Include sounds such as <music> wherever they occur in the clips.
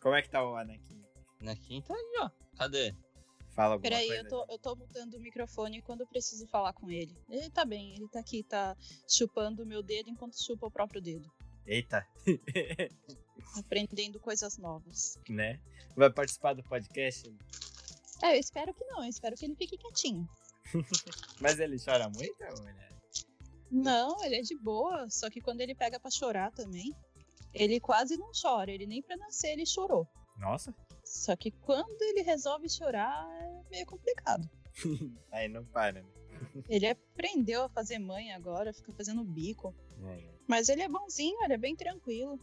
Como é que tá o Anakin? Anakin tá aí, ó. Cadê? Fala alguma Peraí, coisa. eu tô, eu tô mutando o microfone quando eu preciso falar com ele. Ele tá bem, ele tá aqui, tá chupando o meu dedo enquanto chupa o próprio dedo. Eita, <laughs> Aprendendo coisas novas. né? Vai participar do podcast? É, eu espero que não, eu espero que ele fique quietinho. <laughs> Mas ele chora muito, ou ele é- Não, ele é de boa, só que quando ele pega pra chorar também, ele quase não chora, ele nem pra nascer ele chorou. Nossa, Só que quando ele resolve chorar é meio complicado. <laughs> aí não para, né? Ele aprendeu a fazer mãe agora, fica fazendo bico. É. Mas ele é bonzinho, ele é bem tranquilo.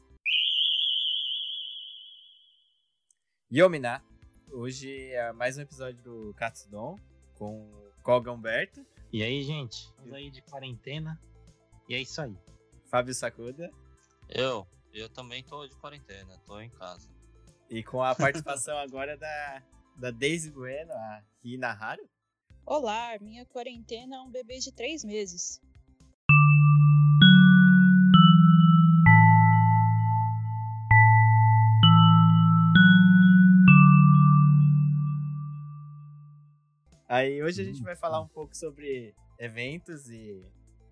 Yomina, hoje é mais um episódio do Katsudon com o Koga Humberto, E aí, gente? Estamos aí de quarentena. E é isso aí. Fábio Sakuda Eu, eu também tô de quarentena, tô em casa. e com a participação <laughs> agora da, da Daisy Bueno, a Hina Haru. Olá, minha quarentena é um bebê de três meses. Aí hoje a gente vai falar um pouco sobre eventos e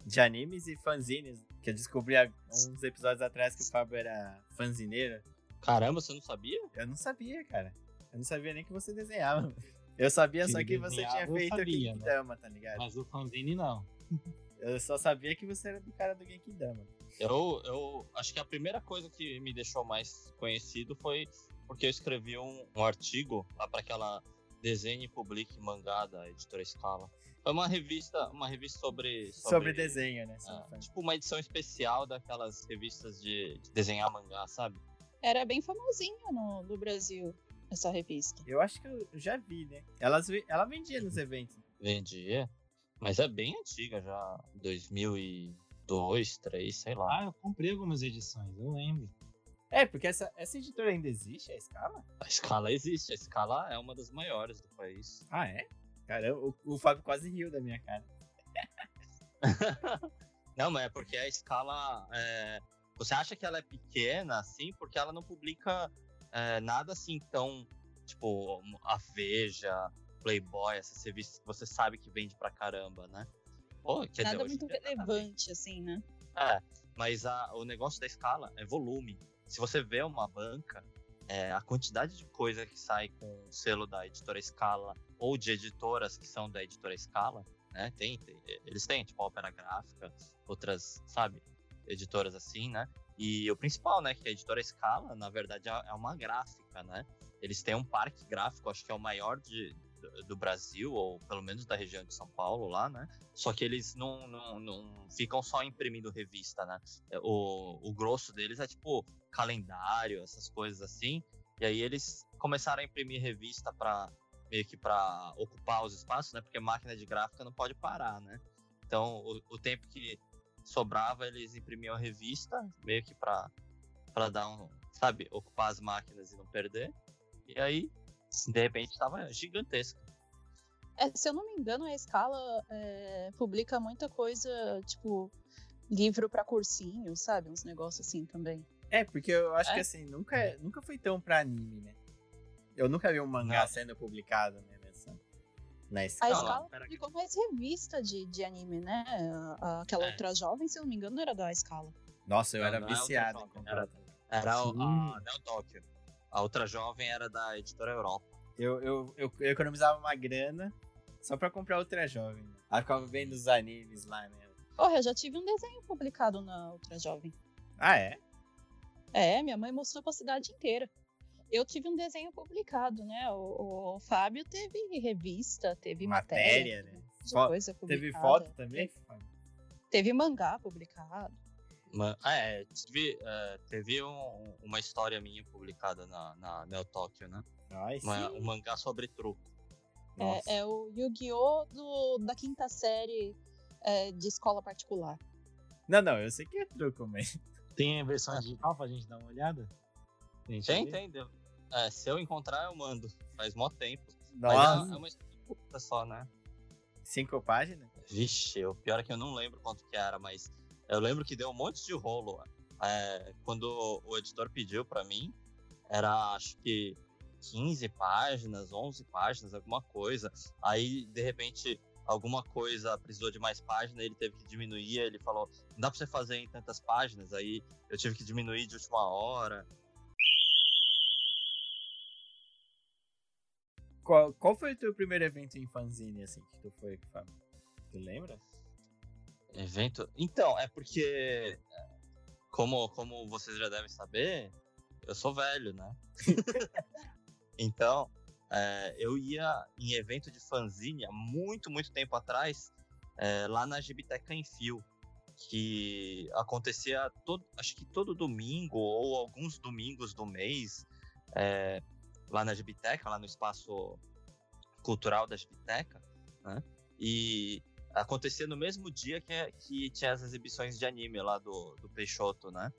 de animes e fanzines, que eu descobri há uns episódios atrás que o Fábio era fanzineiro. Caramba, você não sabia? Eu não sabia, cara. Eu não sabia nem que você desenhava. Eu sabia Que só que você tinha feito sabia, o né? Genkidama, tá ligado? Mas o fanzine não. Eu só sabia que você era do cara do Genkidama. Eu, eu acho que a primeira coisa que me deixou mais conhecido foi porque eu escrevi um, um artigo lá para aquela Desenhe e Publique Mangá da editora Scala. Foi uma revista, uma revista sobre Sobre, desenho, né? Sobre fan- tipo uma edição especial daquelas revistas de, de desenhar mangá, sabe? Era bem famosinha no, no Brasil, essa revista. Eu acho que eu já vi, né? Elas, ela vendia nos eventos. Vendia, mas é bem antiga já, 2002, 2003, sei lá. Ah, eu comprei algumas edições, eu lembro. É, porque essa, essa editora ainda existe, a escala? A escala existe, a escala é uma das maiores do país. Ah, é? Caramba, o, o Fábio quase riu da minha cara. <laughs> Não, mas é porque a escala. é, Você acha que ela é pequena, assim, porque ela não publica é, nada assim tão. Tipo, a Veja, Playboy, essas revistas que você sabe que vende pra caramba, né? Pô, quer Nada dizer, muito tá relevante, assim, né? É, mas a- o negócio da escala é volume. Se você vê uma banca, é, a quantidade de coisa que sai com o selo da editora Scala ou de editoras que são da editora Scala, né? Tem, tem- eles têm, tipo, a Opera Gráfica, outras, sabe, editoras assim, né? E o principal, né, que a editora Scala, na verdade, é é uma gráfica, né? Eles têm um parque gráfico, acho que é o maior de, do- Brasil, ou pelo menos da região de São Paulo lá, né? Só que eles não, não, não ficam só imprimindo revista, né? É, O, o grosso deles é tipo calendário, essas coisas assim. E aí eles começaram a imprimir revista para meio que para ocupar os espaços, né? Porque máquina de gráfica não pode parar, né? Então o, o tempo que sobrava eles imprimiam a revista meio que para dar um, sabe, ocupar as máquinas e não perder. E aí de repente estava gigantesco. É, se eu não me engano, a Escala é, publica muita coisa, tipo, livro pra cursinho, sabe? Uns negócios assim também. É, porque eu acho É? que assim, nunca, nunca foi tão pra anime, né? Eu nunca vi um mangá Não. sendo publicado, né? Nessa, na A escala. Escala pera publicou mais revista de, de anime, né? A- Aquela É. outra jovem, se eu não me engano, era da Escala. Nossa, eu Não, era não é viciado comprar. Era- Era o- a Neo Tokyo. A outra jovem era da editora Europa. Eu, eu, eu, eu economizava uma grana só pra comprar outra jovem. Né? Aí ficava vendo os animes lá, né? Porra, eu já tive um desenho publicado na Ultra Jovem. Ah, é? É, minha mãe mostrou pra cidade inteira. Eu tive um desenho publicado, né? O, o Fábio teve revista, teve matéria, Matéria, né? Fo- coisa Teve foto também? Teve mangá publicado. Ah, é, tive, é, teve um- uma história minha publicada na, na Neo Tokyo, né? Ai, Uma- um mangá sobre truco. É, é o Yu-Gi-Oh! da quinta série é, de escola particular. Não, não, eu sei que é truco, mas. <laughs> Tem a versão digital pra gente dar uma olhada? Tem, tem. deu. É, se eu encontrar, eu mando. Faz mó tempo. Nossa, Mas é, é uma história curta só, né? cinco páginas? Vixe, o pior é que eu não lembro quanto que era, mas eu lembro que deu um monte de rolo. é, quando o editor pediu pra mim, era acho que 15 páginas, 11 páginas, alguma coisa. Aí, de repente, alguma coisa precisou de mais páginas, ele teve que diminuir, ele falou, não dá pra você fazer em tantas páginas, aí eu tive que diminuir de última hora. Qual, qual foi o teu primeiro evento em fanzine, assim, que tu foi, Fábio? Tu lembra? Evento? Então, é porque, como, como vocês já devem saber, eu sou velho, né? <laughs> então, é, eu ia em evento de fanzine há muito, muito tempo atrás, é, lá na Gibiteca em Fio, que acontecia todo, acho que todo domingo ou alguns domingos do mês, é, lá na Gibiteca, lá no espaço cultural da Gibiteca, né? E acontecia no mesmo dia que, que tinha as exibições de anime lá do, do Peixoto, né?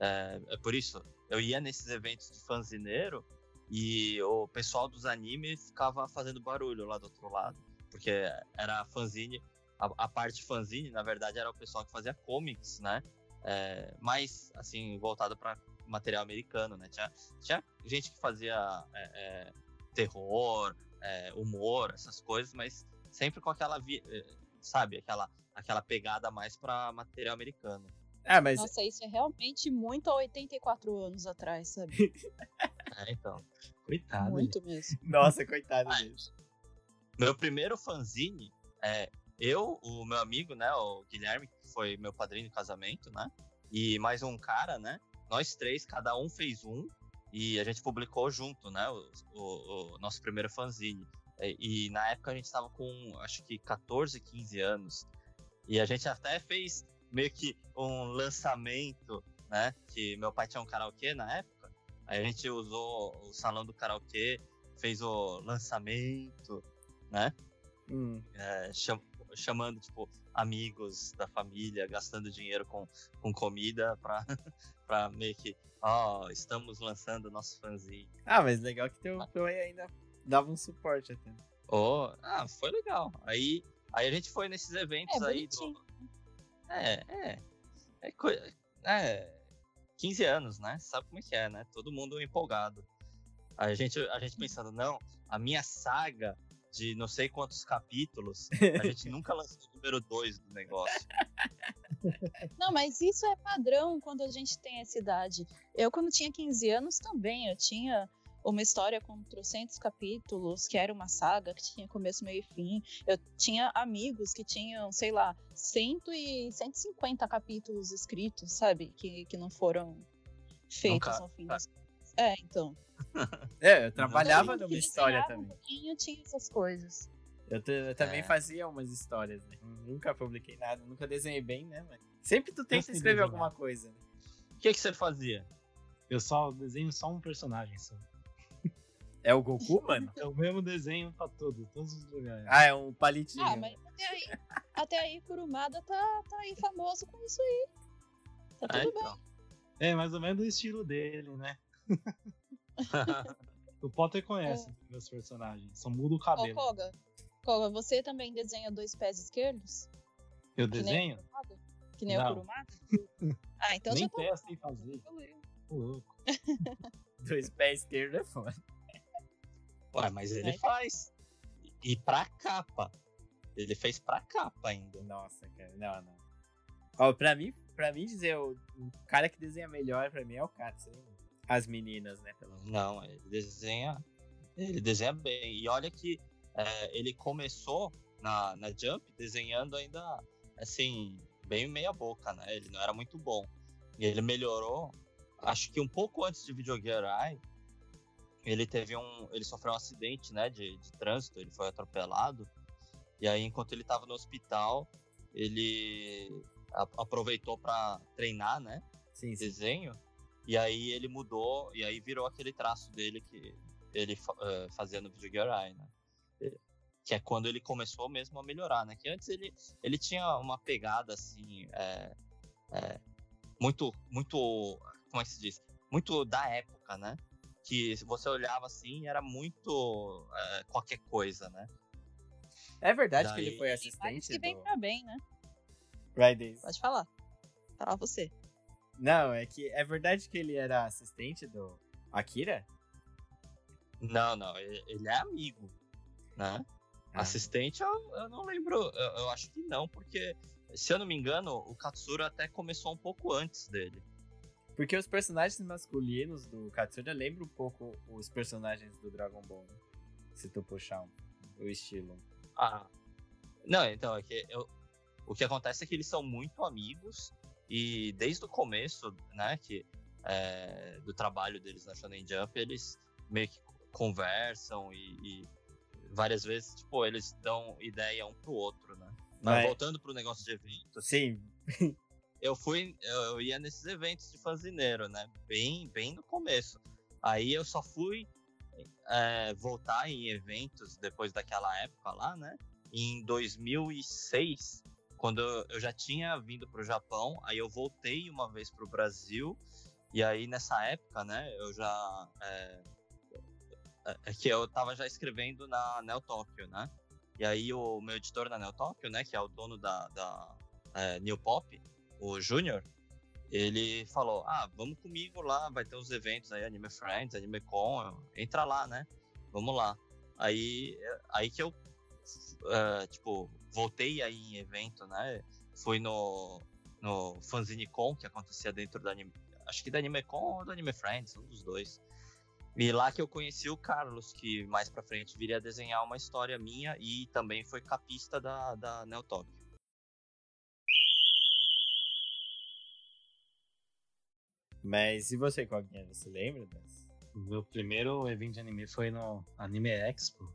É, é por isso, eu ia nesses eventos de fanzineiro e o pessoal dos animes ficava fazendo barulho lá do outro lado. Porque era fanzine, a, a parte fanzine, na verdade, era o pessoal que fazia comics, né? É, mais, assim, voltado para material americano, né? Tinha, tinha gente que fazia é, é, terror, é, humor, essas coisas, mas sempre com aquela, é, sabe, aquela, aquela pegada mais para material americano. Ah, mas... Nossa, isso é realmente muito há 84 anos atrás, sabe? <laughs> é, então. Coitado. Muito gente. mesmo. Nossa, coitado mesmo. Meu primeiro fanzine, é, eu, o meu amigo, né, o Guilherme, que foi meu padrinho de casamento, né, e mais um cara, né, nós três, cada um fez um, e a gente publicou junto, né, o, o, o nosso primeiro fanzine. E, e, na época a gente estava com, acho que 14, 15 anos, e a gente até fez meio que um lançamento, né? Que meu pai tinha um karaokê na época. Aí a gente usou o salão do karaokê, fez o lançamento, né? Hum. É, cham chamando, tipo, amigos da família, gastando dinheiro com, com comida <laughs> pra, pra meio que, ó, oh, estamos lançando nosso fanzine. Ah, mas legal que teu, teu ainda dava um suporte até. Oh, ah, foi legal. Aí, aí a gente foi nesses eventos é, aí do, é, é. É, coisa, é 15 anos, né? Sabe como é que é, né? Todo mundo empolgado. A gente, a gente pensando, não, a minha saga de não sei quantos capítulos, a gente <laughs> nunca lançou o número 2 do negócio. <laughs> Não, mas isso é padrão quando a gente tem essa idade. Eu, quando tinha 15 anos, também, eu tinha uma história com trocentos capítulos, que era uma saga que tinha começo, meio e fim. Eu tinha amigos que tinham, sei lá, cento e 150 capítulos escritos, sabe? Que, que não foram feitos Nunca... ao fim das É, então. <laughs> é, eu trabalhava numa história também. Um pouquinho, tinha essas coisas. Eu, eu também é. fazia umas histórias, né? Nunca publiquei nada, nunca desenhei bem, né? Mas sempre tu tenta escrever alguma coisa. Né? O que, que você fazia? Eu só desenho só um personagem só. É o Goku, <laughs> mano? É o mesmo desenho pra tudo, todos os lugares. Ah, é um palitinho. Ah, mas até aí, até aí Kurumada tá, tá aí famoso com isso aí. Tá tudo é, então. bem. É, mais ou menos o estilo dele, né? <laughs> o Potter conhece é. meus personagens, só muda o cabelo. Ô, Koga, Koga, você também desenha dois pés esquerdos? Eu que desenho? Nem que nem Não. o Kurumada? Ah, então Nem já tô... testa em fazer. Tô louco. <laughs> dois pés esquerdos é foda. Ué, mas ele faz. E pra capa. Ele fez pra capa ainda. Nossa, cara. Não, não. Ó, pra mim, pra mim dizer, o, o cara que desenha melhor pra mim é o Katsu. As meninas, né? Pelo menos. Não, ele desenha. Ele desenha bem. E olha que é, ele começou na, na Jump desenhando ainda assim, bem meia boca, né? Ele não era muito bom. E ele melhorou, acho que um pouco antes de Video Gear Eye, ele teve um. Ele sofreu um acidente, né, de, de trânsito, ele foi atropelado. E aí, enquanto ele estava no hospital, ele a, aproveitou para treinar, né? Sim, sim. Desenho. E aí ele mudou, e aí virou aquele traço dele que ele uh, fazia no Video Gear Eye, né? Que é quando ele começou mesmo a melhorar, né? Que antes ele, ele tinha uma pegada assim, é, é, muito, muito, como é que se diz? Muito da época, né? Que se você olhava assim, era muito é, qualquer coisa, né? É verdade Daí... que ele foi assistente que vem do... pra bem, né? Right Pode falar. Fala você. Não, é que é verdade que ele era assistente do, Akira? Não, não, ele ele é amigo, né? Ah. Assistente, eu, eu não lembro, eu, eu acho que não, porque, se eu não me engano, o Katsura até começou um pouco antes dele. Porque os personagens masculinos do Katsura lembram um pouco os personagens do Dragon Ball, né? Se tu puxar um, o estilo. Ah. Não, então, é que eu, o que acontece é que eles são muito amigos e desde o começo, né, que é, do trabalho deles na Shonen Jump, eles meio que conversam e, e várias vezes, tipo, eles dão ideia um pro outro, né? Mas Mas- voltando pro negócio de eventos, Sim, eu fui, eu, ia nesses eventos de fanzineiro, né? Bem, bem no começo. Aí eu só fui é, voltar em eventos depois daquela época lá, né? Em 2006, quando eu- já tinha vindo pro Japão, aí eu voltei uma vez pro Brasil. E aí nessa época, né? Eu já é, é- é que eu tava já escrevendo na Neo Tokyo, né? E aí o meu editor na Neo Tokyo, né? Que é o dono da, da é, New Pop, o Júnior, ele falou: Ah, vamos comigo lá, vai ter uns eventos aí, Anime Friends, Anime Con, entra lá, né? Vamos lá. Aí, aí que eu, eh, tipo, voltei aí em evento, né? Fui no, no Fanzine Con, que acontecia dentro da Anime, acho que da Anime Con ou do Anime Friends, um dos dois. E lá que eu conheci o Carlos, que mais pra frente viria desenhar uma história minha e também foi capista da, da Neo mas e você, Coguinha? Você lembra das? O meu primeiro evento de anime foi no Anime Expo,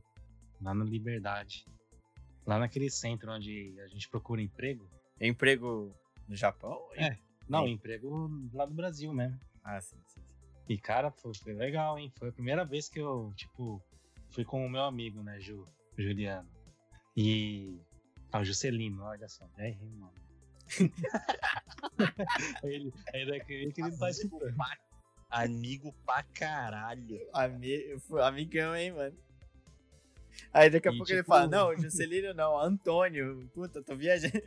lá na Liberdade. Lá naquele centro onde a gente procura emprego. Emprego no Japão? É. Não, Sim. emprego lá do Brasil mesmo. Ah, sim, sim. sim. E, cara, foi, foi legal, hein? Foi a primeira vez que eu, tipo, fui com o meu amigo, né, Ju, Juliano. E. Ah, o Juscelino, olha só, errei, mano. Ele, ainda queria que ele não tá escutando. Amigo pra caralho. Ami... Amigão, hein, mano? Aí daqui a E, pouco ele tipo- fala, não, Juscelino não, Antônio. Puta, tô viajando.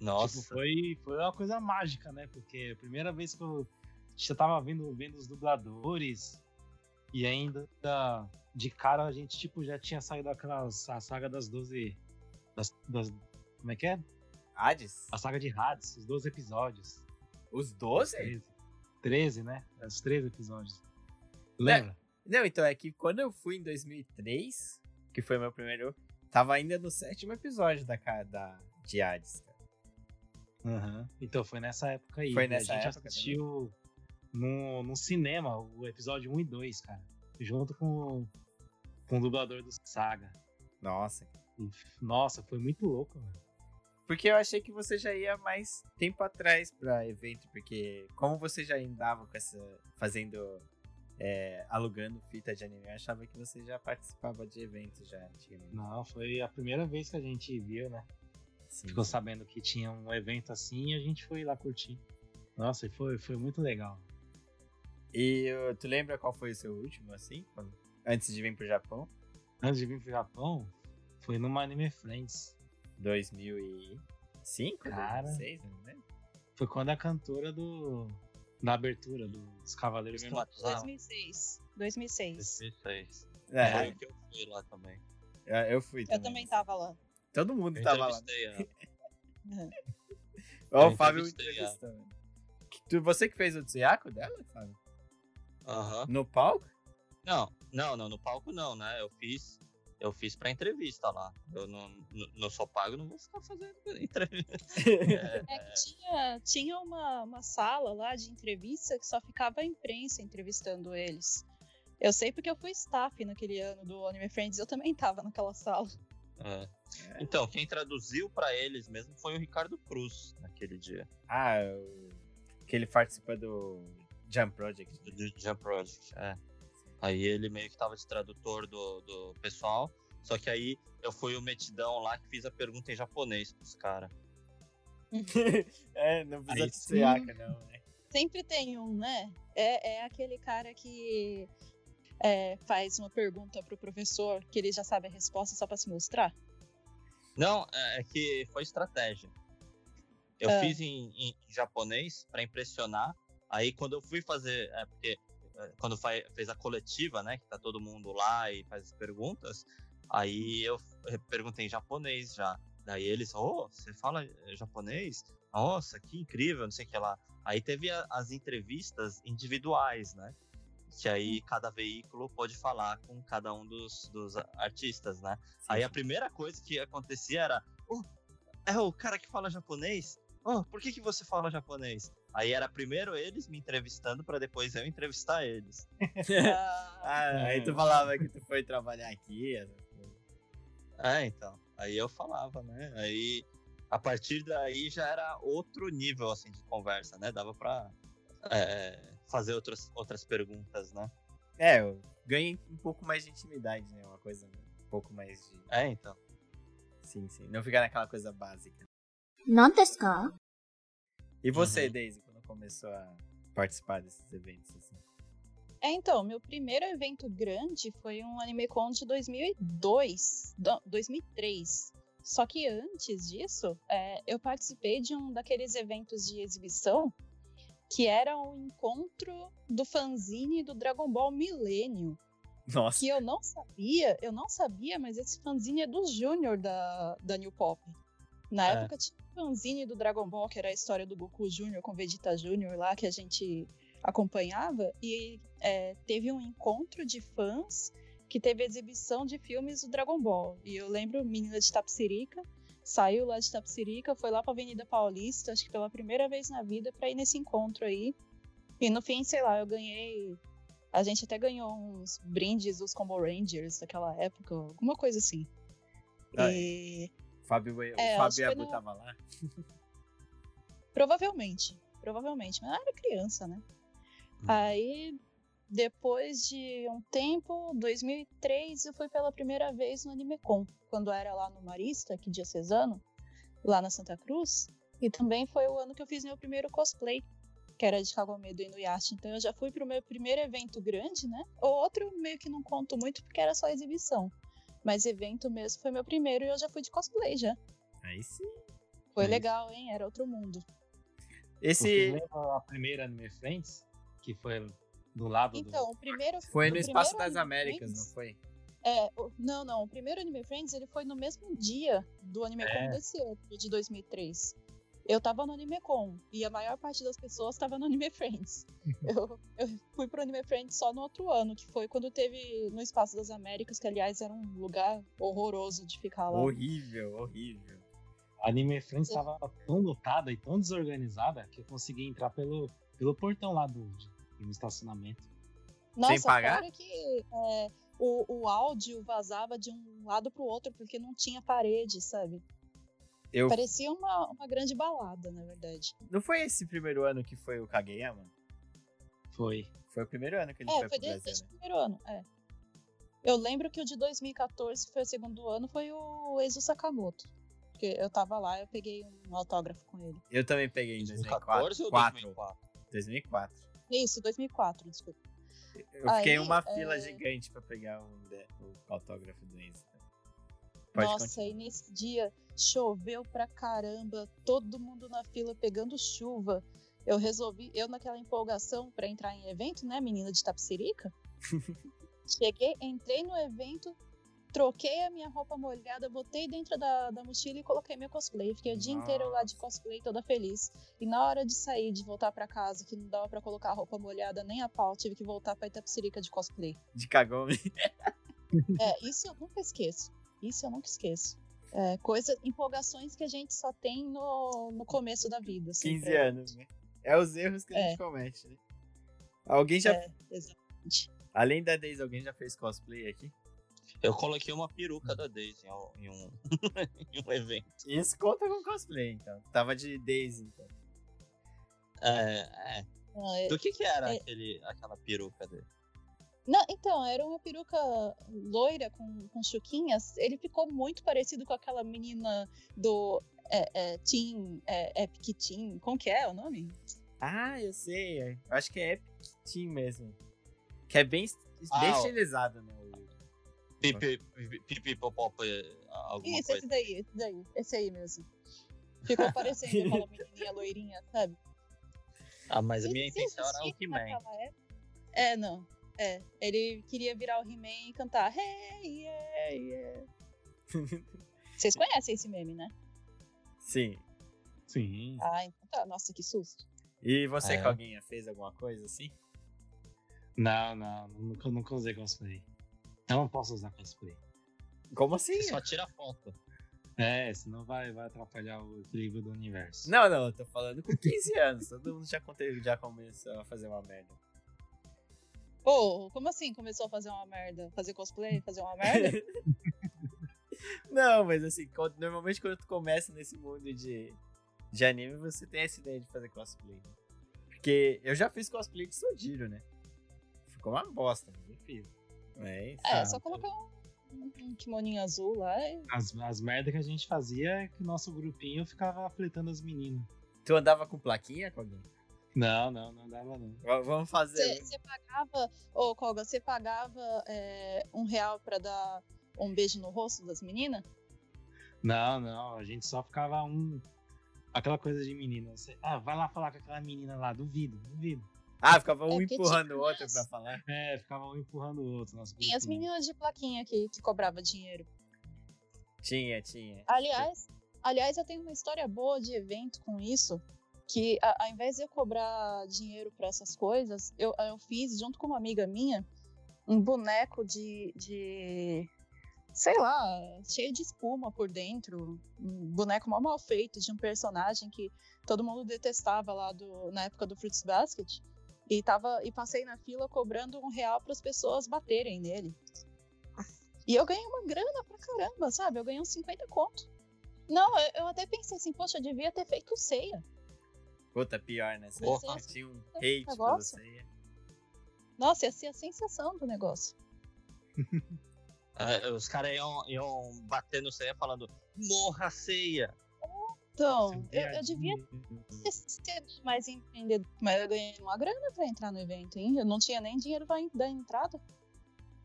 Nossa. Tipo, foi, foi uma coisa mágica, né? Porque a primeira vez que eu já tava vendo, vendo os dubladores e ainda de cara a gente tipo já tinha saído daquela a saga das 12 das, das- como é que é? Hades? A saga de Hades, os 12 episódios. Os Os 12? 13. 13, né? Os 13 episódios. Lembra? Não, então é que quando eu fui em 2003, que foi meu primeiro, tava ainda no sétimo episódio da, da de Hades, cara. Aham. Então foi nessa época aí. Foi E nessa a gente época assistiu no, no cinema o episódio 1 e 2, cara. Junto com, com o dublador do Saga. Nossa. Nossa, foi muito louco, mano. Porque eu achei que você já ia mais tempo atrás pra evento, porque como você já andava com essa. fazendo. é, alugando fita de anime, eu achava que você já participava de eventos já antigamente. Não, foi a primeira vez que a gente viu, né? Sim. Ficou sabendo que tinha um evento assim e a gente foi lá curtir. Nossa, e foi, foi muito legal. E tu lembra qual foi o seu último, assim? antes de vir pro Japão? Antes de vir pro Japão, foi numa Anime Friends. 2005? Cara. 2006, não lembro. Foi quando a cantora do. Da abertura dos Cavaleiros Primeiro cantou. Matusalem. 2006. 2006. 2006. É, Foi o que eu fui lá também. eu- eu fui Eu também. também tava lá. Todo mundo Eu tava lá. <laughs> Ó, o Fábio entrevistando. Tu, você que fez o Tsuyako dela, Fábio? Aham. No palco? Não, não, não, no palco não, né? Eu fiz, eu fiz pra entrevista lá. Eu não, não, não sou pago, não vou ficar fazendo <laughs> entrevista. É, <laughs> É que tinha, tinha uma, uma sala lá de entrevista que só ficava a imprensa entrevistando eles. Eu sei porque eu fui staff naquele ano do Anime Friends, eu também tava naquela sala. é. Então, quem traduziu pra eles mesmo foi o Ricardo Cruz naquele dia, Ah, o... que ele participa do Jump Project. do Jump Project. É. Aí ele meio que tava de tradutor do, do pessoal. Só que aí eu fui o metidão lá que fiz a pergunta em japonês pros caras. <laughs> é, não precisa Aí de sim. Tsuyaka, não, né? Sempre tem um, né? É, é aquele cara que é, faz uma pergunta pro professor que ele já sabe a resposta só pra se mostrar. Não, é é que foi estratégia. Eu Ah. fiz em, em japonês pra impressionar. Aí quando eu fui fazer, é porque quando fez a coletiva, né, que tá todo mundo lá e faz as perguntas, aí eu perguntei em japonês já. Daí eles, oh, você fala japonês? Nossa, que incrível, não sei o que lá. Aí teve a, as entrevistas individuais, né? Que aí hum. cada veículo pode falar com cada um dos, dos artistas, né? Sim. Aí a primeira coisa que acontecia era: oh, é o cara que fala japonês? Oh, por que, que você fala japonês? Aí era primeiro eles me entrevistando para depois eu entrevistar eles. <laughs> ah, aí tu falava que tu foi trabalhar aqui. É, então. Aí eu falava, né? Aí a partir daí já era outro nível assim de conversa, né? Dava para é, fazer outras, outras perguntas, né? É, eu ganhei um pouco mais de intimidade, né? Uma coisa um pouco mais de. É, então. Sim, sim. Não ficar naquela coisa básica. Não E você, uhum. Daisy, quando começou a participar desses eventos? Assim? É, então, meu primeiro evento grande foi um AnimeCon de 2002, 2003. Só que antes disso, é, eu participei de um daqueles eventos de exibição que era um encontro do fanzine do Dragon Ball Millennium. Nossa. Que eu não sabia, eu não sabia, mas esse fanzine é do Júnior da, da New Pop. Na é. época tinha um fanzine do Dragon Ball, que era a história do Goku Júnior com Vegeta Júnior lá, que a gente acompanhava, e é, teve um encontro de fãs que teve exibição de filmes do Dragon Ball. E eu lembro, menina de Tapsirica, saiu lá de Tapsirica, foi lá pra Avenida Paulista, acho que pela primeira vez na vida, pra ir nesse encontro aí. E no fim, sei lá, eu ganhei. A gente até ganhou uns brindes dos Combo Rangers daquela época, alguma coisa assim. Ah, e... Fábio, é, o Fábio Abu tava lá? Provavelmente, provavelmente. Mas eu era criança, né? Hum. Aí depois de um tempo, 2003, eu fui pela primeira vez no AnimeCon, quando era lá no Marista, aqui diocesano, lá na Santa Cruz. E também foi o ano que eu fiz meu primeiro cosplay, que era de Kagomedo e Inuyasha. Então eu já fui pro meu primeiro evento grande, né? O outro meio que não conto muito porque era só exibição. Mas evento mesmo foi meu primeiro e eu já fui de cosplay já. Aí sim. Foi Aí. legal, hein? Era outro mundo. Esse. Você lembra a primeira Anime Friends? Que foi do lado então, do... o primeiro Foi no Espaço das Américas, Friends, não foi? É, não, não. O primeiro Anime Friends ele foi no mesmo dia do AnimeCon é. desse ano, de 2003. Eu tava no AnimeCon e a maior parte das pessoas tava no Anime Friends. <laughs> eu, eu fui pro Anime Friends só no outro ano, que foi quando teve no Espaço das Américas, que aliás era um lugar horroroso de ficar lá. Horrível, horrível. A Anime Friends estava tão lotada e tão desorganizada que eu consegui entrar pelo, pelo portão lá do, no estacionamento. Nossa, Sem pagar? que é, o, o áudio vazava de um lado pro outro porque não tinha parede, sabe? Eu... Parecia uma, uma grande balada, na verdade. Não foi esse primeiro ano que foi o Kageyama? Foi. Foi o primeiro ano que ele é, foi, foi pro Brasil, né? primeiro ano, é. Eu lembro que o de 2014, que foi o segundo ano, foi o Eizo Sakamoto. Porque eu tava lá, eu peguei um autógrafo com ele. Eu também peguei em 2014 ou 2004? 2004. Isso, 2004, desculpa. Eu fiquei em uma fila é... gigante para pegar um, o autógrafo do Enzo. Pode Nossa, continuar. e nesse dia choveu pra caramba, todo mundo na fila pegando chuva. Eu resolvi, eu naquela empolgação para entrar em evento, né, menina de Tapsirica. <laughs> Cheguei, entrei no evento, troquei a minha roupa molhada, botei dentro da, da mochila e coloquei meu cosplay. Fiquei o dia Nossa. inteiro lá de cosplay, toda feliz. E na hora de sair, de voltar para casa, que não dava para colocar a roupa molhada nem a pau, tive que voltar pra Itapsirica de cosplay. De cagome. é, isso eu nunca esqueço. Isso eu nunca esqueço. É, coisa, empolgações que a gente só tem no, no começo da vida. Assim, 15 anos, né? É os erros que a gente é. comete, né? Alguém já. É, exatamente. Além da Daisy, alguém já fez cosplay aqui? Eu coloquei uma peruca da Daisy em um, <laughs> em um evento. Isso conta com cosplay, então. Tava de Daisy, então. É, é. Ah, é Do que que era é... aquele, aquela peruca dele? Não, então, era uma peruca loira com, com chuquinhas. Ele ficou muito parecido com aquela menina do é, é, Team, é, Epic Team. Como que é o nome? Ah, eu sei. Acho que é Epic Team mesmo. Que é bem, ah, bem estilizado, né? Pipi, pop, alguma Isso, coisa. esse daí, esse daí. Esse aí mesmo. Ficou parecendo <laughs> aquela menininha loirinha, sabe? Ah, mas a minha intenção era o He-Man. naquela época? É, não. É, ele queria virar o He-Man e cantar Hey, yeah, yeah. <laughs> Vocês conhecem esse meme, né? Sim. Sim. Ah, então tá. Nossa, que susto. E você, É. Coguinha, fez alguma coisa assim? Não, não, nunca, nunca usei cosplay. Eu não posso usar cosplay. Como assim? Você só tira foto. É, senão vai, vai atrapalhar o equilíbrio do universo. Não, não, eu tô falando com 15 anos. Todo mundo já, já começou a fazer uma merda. Pô, como assim começou a fazer uma merda? Fazer cosplay? Fazer uma merda? <laughs> Não, mas assim, quando- normalmente quando tu começa nesse mundo de, de anime, você tem essa ideia de fazer cosplay. né? Porque eu já fiz cosplay de Sojiro, né? Ficou uma bosta, fiz. Mas, É, Ah, só colocar um, um kimoninho azul lá e. As, as merdas que a gente fazia é que o nosso grupinho ficava fletando as meninas. tu andava com plaquinha com alguém? Não, não, não dava não. V- Vamos fazer. Você pagava, ô Koga, você pagava é, um real pra dar um beijo no rosto das meninas? Não, não, a gente só ficava um. Aquela coisa de menina. Você, ah, vai lá falar com aquela menina lá, duvido, duvido. Ah, ficava um É empurrando o outro pra falar. É, ficava um empurrando o outro. Nosso Tinha as meninas de plaquinha que, que cobrava dinheiro. Tinha, tinha. Aliás, aliás, eu tenho uma história boa de evento com isso. Que a- ao invés de eu cobrar dinheiro pra essas coisas, eu, eu fiz junto com uma amiga minha um boneco de, de. sei lá, cheio de espuma por dentro. Um boneco mal mal feito de um personagem que todo mundo detestava lá do, na época do Fruits Basket. E, tava, e passei na fila cobrando um real para as pessoas baterem nele. E eu ganhei uma grana pra caramba, sabe? Eu ganhei uns 50 conto. Não, eu, eu até pensei assim, poxa, eu devia ter feito ceia. Puta, pior, né? Você Porra. tinha um hate pra negócio. você. Nossa, ia ser a sensação do negócio. É, <laughs> os caras iam, iam bater no ceia falando, morra ceia. Então, eu, eu devia ter sido mais empreendedor. Mas eu ganhei uma grana pra entrar no evento, hein? Eu não tinha nem dinheiro pra, en- da entrada.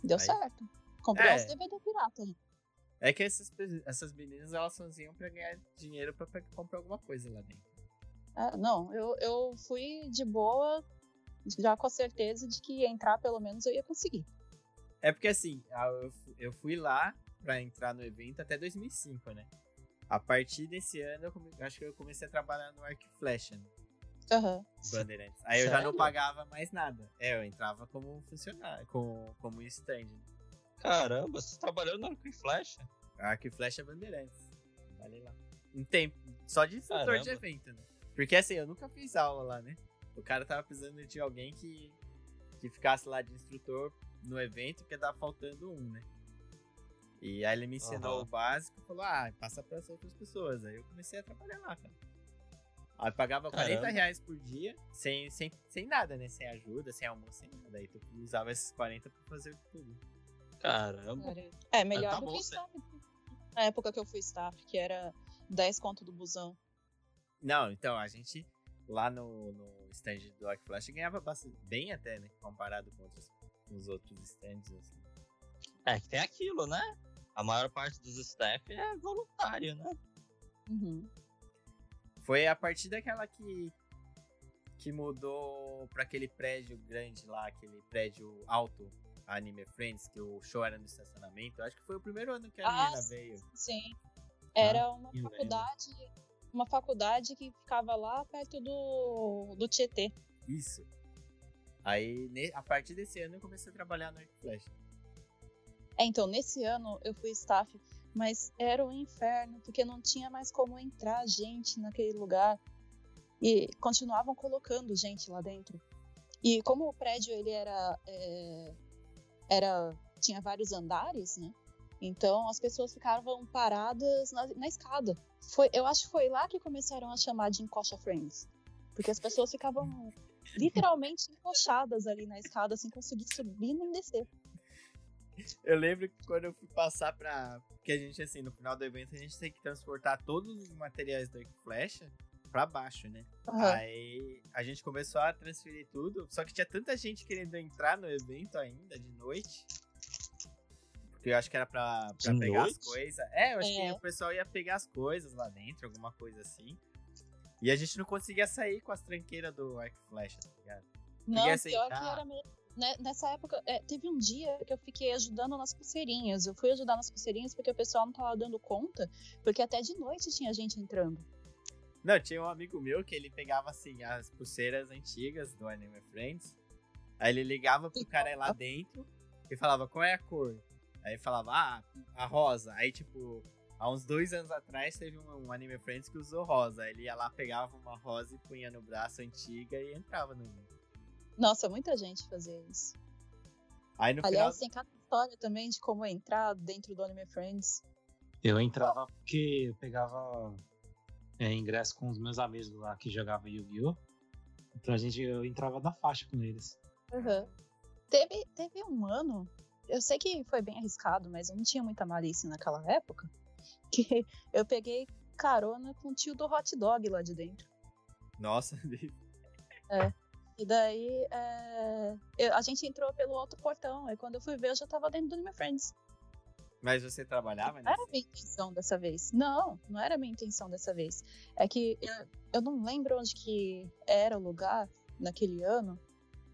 Deu Aí- certo. Comprei É. uns DVD pirata. aí. É que essas, essas meninas, elas faziam pra ganhar dinheiro pra, pra comprar alguma coisa lá dentro. Ah, não, eu, eu fui de boa, já com a certeza de que entrar pelo menos eu ia conseguir. É porque assim, eu fu- eu fui lá pra entrar no evento até 2005, né? A partir desse ano, eu come- acho que eu comecei a trabalhar no Arc Flash, né? Aham. Bandeirantes. Aí eu já não Sério? pagava mais nada. É, eu entrava como funcionário, como, como stand. né? Caramba, você trabalhou no Arco e Flecha? Arc Flash é Bandeirantes. Vale lá. Um tempo. Só de instrutor de evento, né? Porque assim, eu nunca fiz aula lá, né? O cara tava precisando de alguém que, que ficasse lá de instrutor no evento, porque tava faltando um, né? E aí ele me ensinou Aham. o básico e falou, ah, passa para as outras pessoas. Aí eu comecei a trabalhar lá, cara. Aí eu pagava 40 Caramba. reais por dia, sem, sem, sem nada, né? Sem ajuda, sem almoço, sem nada. Aí tu usava esses 40 pra fazer tudo. Caramba. É melhor tá do bom, que staff. Na época que eu fui staff, que era 10 conto do busão. Não, então, a gente lá no, no stand do Arc Flash ganhava bastante, bem até, né? Comparado com, outros, com os outros stands, assim. É que tem aquilo, né? A maior parte dos staff é voluntário, né? Uhum. Foi a partir daquela que que mudou pra aquele prédio grande lá, aquele prédio alto, a Anime Friends, que o show era no estacionamento. Eu acho que foi o primeiro ano que a Ah, menina veio. Sim. Era uma eu lembro. Uma faculdade que ficava lá perto do, do Tietê. Isso. Aí, a partir desse ano, eu comecei a trabalhar no Arc Flash. É, então, nesse ano eu fui staff, mas era um inferno, porque não tinha mais como entrar gente naquele lugar. E continuavam colocando gente lá dentro. E como o prédio ele era, é, era tinha vários andares, né? Então as pessoas ficavam paradas na, na escada. Foi, eu acho que foi lá que começaram a chamar de encoxa friends, porque as pessoas ficavam literalmente encoxadas ali na escada sem conseguir subir nem descer. Eu lembro que quando eu fui passar pra. Porque a gente, assim, no final do evento, a gente tem que transportar todos os materiais do Flash pra baixo, né? Aham. Aí a gente começou a transferir tudo, só que tinha tanta gente querendo entrar no evento ainda de noite. Porque eu acho que era pra, pra De pegar noite? as coisas. É, eu acho É. que o pessoal ia pegar as coisas lá dentro, alguma coisa assim. E a gente não conseguia sair com as tranqueiras do arco e flecha, tá ligado? Não, pior que era mesmo. Né, Nessa época, é, teve um dia que eu fiquei ajudando nas pulseirinhas. Eu fui ajudar nas pulseirinhas porque o pessoal não tava dando conta, porque até de noite tinha gente entrando. Não, tinha um amigo meu que ele pegava assim as pulseiras antigas do Anime Friends. Aí ele ligava pro cara lá dentro e falava qual é a cor. Aí falava, ah, a rosa. Aí, tipo, há uns dois anos atrás teve um, um Anime Friends que usou rosa. Aí ele ia lá, pegava uma rosa e punha no braço antiga e entrava no anime. Nossa, muita gente fazia isso. Aí no Aliás, final. tem cada história também de como entrar dentro do Anime Friends. Eu entrava porque eu pegava é, ingresso com os meus amigos lá que jogavam Yu-Gi-Oh! Então a gente, eu entrava da faixa com eles. Teve, teve um ano, eu sei que foi bem arriscado, mas eu não tinha muita malícia naquela época, <laughs> que eu peguei carona com o tio do hot dog lá de dentro. Nossa, <laughs> E daí é, eu- a gente entrou pelo outro portão. Aí quando eu fui ver, eu já tava dentro do Anime Friends. mas você trabalhava Não era minha intenção dessa vez. Não, não era minha intenção dessa vez. É que eu, eu não lembro onde que era o lugar naquele ano.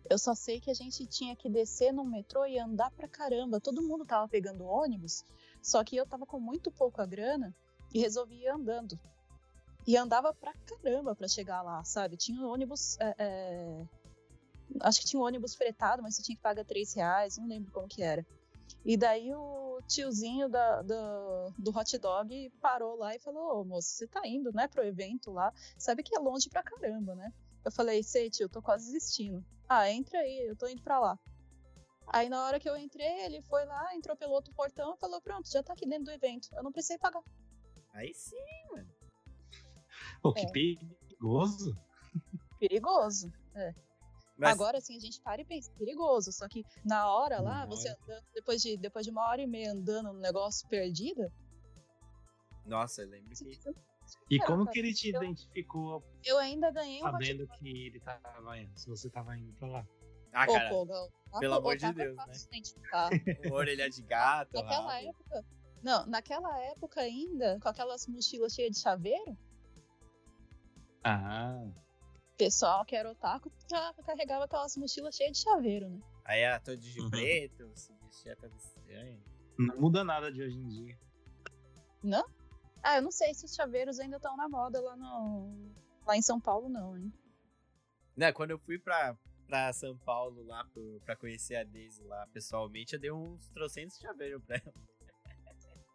Eu só sei que a gente tinha que descer no metrô e andar pra caramba. Todo mundo tava pegando ônibus, só que eu tava com muito pouca grana e resolvi ir andando. E andava pra caramba pra chegar lá, sabe? Tinha um ônibus. é, é, Acho que tinha um ônibus fretado, mas você tinha que pagar 3 reais, não lembro como que era. E daí o tiozinho da, do hot dog parou lá e falou: Ô moço, você tá indo, né, pro evento lá? Sabe que é longe pra caramba, né? Eu falei: Sei, tio, tô quase desistindo. Ah, entra aí, eu tô indo pra lá. Aí na hora que eu entrei, ele foi lá, entrou pelo outro portão e falou: Pronto, já tá aqui dentro do evento. Eu não precisei pagar. Aí sim. Pô, que É. perigoso. Perigoso. Mas, Agora sim a gente para e pensa, perigoso. Só que na hora lá, Na você hora. andando, depois de, depois de uma hora e meia andando no negócio perdido, nossa, eu lembro que. fica- E como que ele te eu- identificou eu ainda ganhei um hot sabendo que ele tava indo, se você tava indo pra lá? Ah, Ô, cara, o pelo amor de <laughs> é Deus, né? de orelha de gato. Naquela rabo. época. Não, naquela época ainda, com aquelas mochilas cheias de chaveiro, Ah, o pessoal que era otaku já carregava aquelas mochilas cheias de chaveiro, né? Aí era todo de Uhum. preto, se vestia todo estranho. não muda nada de hoje em dia. Não? Ah, eu não sei se os chaveiros ainda estão na moda lá no. Lá em São Paulo, não, hein? Não, quando eu fui pra, pra São Paulo lá pro, pra conhecer a Daisy lá pessoalmente, eu dei uns trocentos chaveiros pra ela.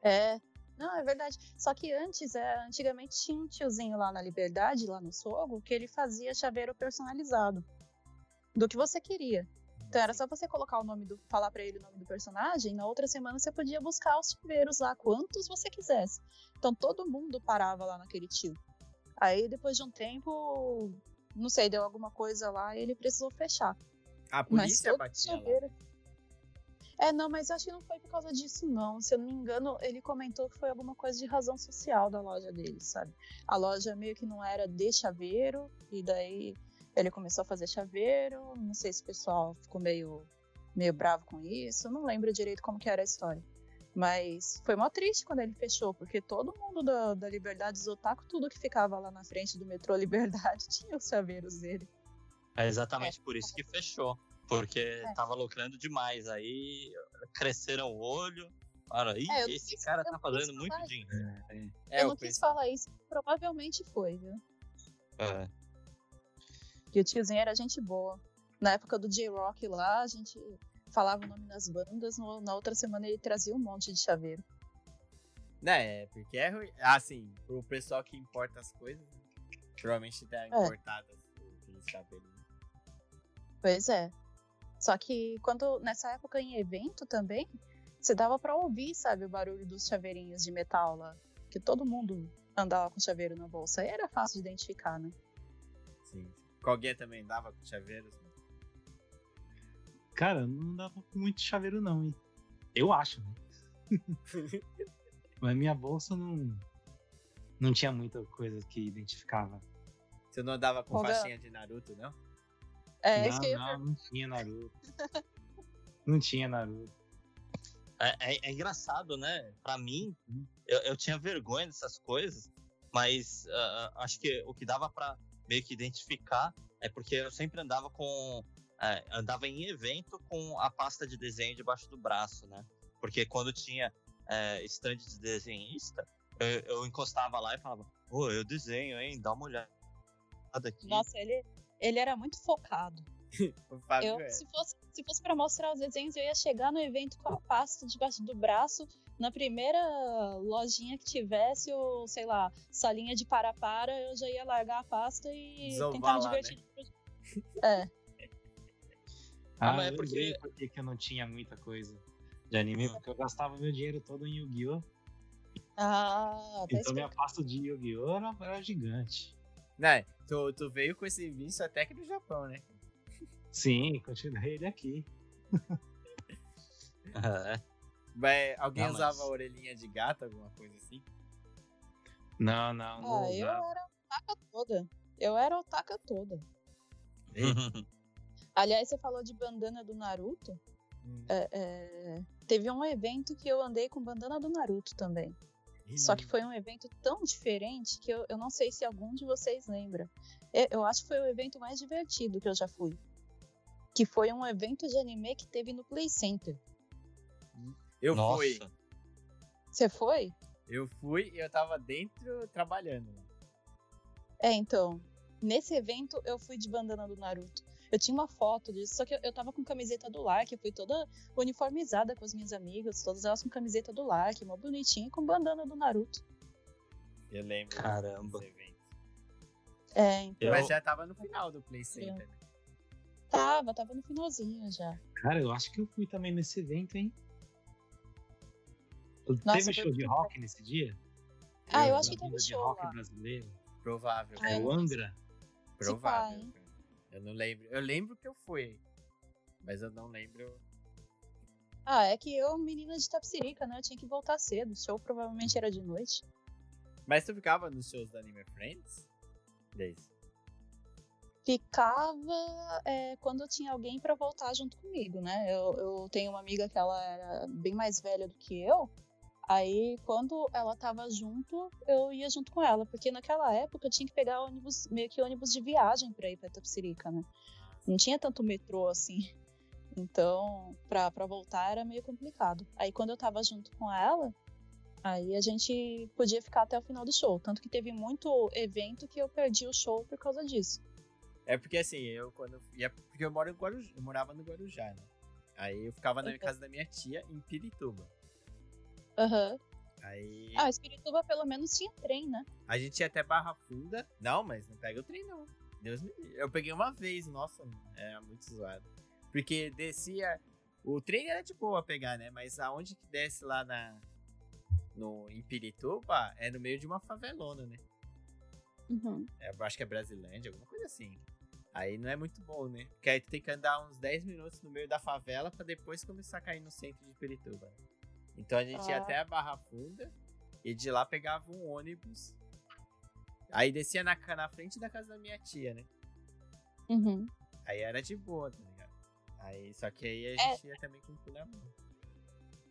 É. Não, é verdade. Só que antes, é, antigamente tinha um tiozinho lá na Liberdade, lá no Sogo, que ele fazia chaveiro personalizado. Do que você queria. Então era só você colocar o nome do. falar pra ele o nome do personagem, na outra semana você podia buscar os chaveiros lá, quantos você quisesse. Então todo mundo parava lá naquele tio. Aí depois de um tempo, não sei, deu alguma coisa lá e ele precisou fechar. A polícia batia lá. chaveiro. É, não, mas eu acho que não foi por causa disso, não. Se eu não me engano, ele comentou que foi alguma coisa de razão social da loja dele, sabe? A loja meio que não era de chaveiro, e daí ele começou a fazer chaveiro. Não sei se o pessoal ficou meio, meio bravo com isso. eu Não lembro direito como que era a história. Mas foi mó triste quando ele fechou, porque todo mundo da, da Liberdade Otaku, tudo que ficava lá na frente do metrô Liberdade <laughs> tinha os chaveiros dele. É exatamente por isso que fechou. Porque É. tava lucrando demais. Aí cresceram o olho. Ih, É, eu esse quis- cara eu tá fazendo muito dinheiro. É, eu o não quis pessoal- falar isso, provavelmente foi, viu? É. Que o tiozinho era gente boa. Na época do J-Rock lá, a gente falava o nome das bandas, no- na outra semana ele trazia um monte de chaveiro. Né, é, porque é ruim. Ah, sim, pro pessoal que importa as coisas, né? provavelmente tá importado aqueles cabelos. né? Pois é. Só que quando nessa época em evento também, você dava pra ouvir, sabe, o barulho dos chaveirinhos de metal lá, que todo mundo andava com chaveiro na bolsa. Aí era fácil de identificar, né? Sim. Alguém também dava com chaveiros? né? Cara, não dava com muito chaveiro, não, hein? Eu acho, né? <laughs> Mas minha bolsa não. Não tinha muita coisa que identificava. Você não andava com Ô, Gal. faixinha de Naruto, não? É, não, isso que eu ia não, não tinha Naruto. não tinha Naruto. É, é- é engraçado, né? Pra mim, eu, eu tinha vergonha dessas coisas. Mas uh, acho que o que dava para meio que identificar é porque eu sempre andava com. É, andava em evento com a pasta de desenho debaixo do braço, né? Porque quando tinha é, stand de desenhista, eu, eu, encostava lá e falava, ô, oh, eu desenho, hein? Dá uma olhada aqui. Nossa, ele, ele era muito focado. <laughs> eu, é. se fosse, se fosse para mostrar os desenhos, eu ia chegar no evento com a pasta debaixo do braço, na primeira lojinha que tivesse, ou sei lá, salinha de para-para, eu já ia largar a pasta e Desovar tentar me divertir. Né? É. Ah, mas é porque... porque eu não tinha muita coisa de anime, porque eu gastava meu dinheiro todo em Yu-Gi-Oh! Ah, tá Então minha pasta de Yu-Gi-Oh! Era, era, gigante. Né, tu, tu veio com esse vício até aqui no Japão, né? Sim, continuei ele aqui. <laughs> <laughs> é. Mas, alguém não, usava mas... orelhinha de gato, alguma coisa assim? Não, não, não. Ah, eu era otaka toda. Eu era otaka toda. <laughs> Aliás, você falou de bandana do Naruto. Hum. É, é, teve um evento que eu andei com bandana do Naruto também. Só que foi um evento tão diferente que eu, eu não sei se algum de vocês lembra. Eu, eu acho que foi o evento mais divertido que eu já fui. Que foi um evento de anime que teve no Play Center. Eu Nossa. fui. Você foi? Eu fui e eu tava dentro trabalhando. É, então. Nesse evento eu fui de bandana do Naruto. Eu tinha uma foto disso, só que eu, eu tava com camiseta do Lark, eu fui toda uniformizada com as minhas amigas, todas elas com camiseta do Lark, mó bonitinha, e com bandana do Naruto. Eu lembro. Caramba. É, então. Mas já tava no final do Play Center, né? Tava, tava no finalzinho já. Cara, eu acho que eu fui também nesse evento, hein? Nossa, teve show de rock bom. nesse dia? Ah, eu, eu acho que teve show. rock lá. brasileiro. Provável. Ah, é o Angra? Provável. eu não lembro. Eu lembro que eu fui. Mas eu não lembro. Ah, é que eu, menina de Tapsirica, né? Eu tinha que voltar cedo. O show provavelmente era de noite. Mas tu ficava nos shows da Anime Friends? Desde. Ficava é, quando tinha alguém para voltar junto comigo, né? Eu, eu tenho uma amiga que ela era bem mais velha do que eu. Aí, quando ela tava junto, eu ia junto com ela, porque naquela época eu tinha que pegar ônibus, meio que ônibus de viagem pra ir pra Itapsirica, né? Não tinha tanto metrô assim. Então, pra, pra voltar era meio complicado. Aí, quando eu tava junto com ela, aí a gente podia ficar até o final do show. Tanto que teve muito evento que eu perdi o show por causa disso. É porque assim, eu quando. Ia, porque eu, moro Guarujá, eu morava no Guarujá, né? Aí eu ficava na uhum. casa da minha tia em Pirituba. Aham. Uhum. Aí. Ah, Espirituba pelo menos tinha trem, né? A gente ia até Barra Funda. Não, mas não pega o trem, não. Deus me Eu peguei uma vez, nossa, é muito zoado. Porque descia. O trem era de boa pegar, né? Mas aonde que desce lá na. No, em Pirituba é no meio de uma favelona, né? Uhum. É, eu acho que é Brasilândia, alguma coisa assim. Aí não é muito bom, né? Porque aí tu tem que andar uns 10 minutos no meio da favela para depois começar a cair no centro de Pirituba. Então a gente ah. ia até a Barra Funda e de lá pegava um ônibus. Aí descia na, na frente da casa da minha tia, né? Uhum. Aí era de boa, tá ligado? Aí, só que aí a é. gente é, ia também com o cu na mão.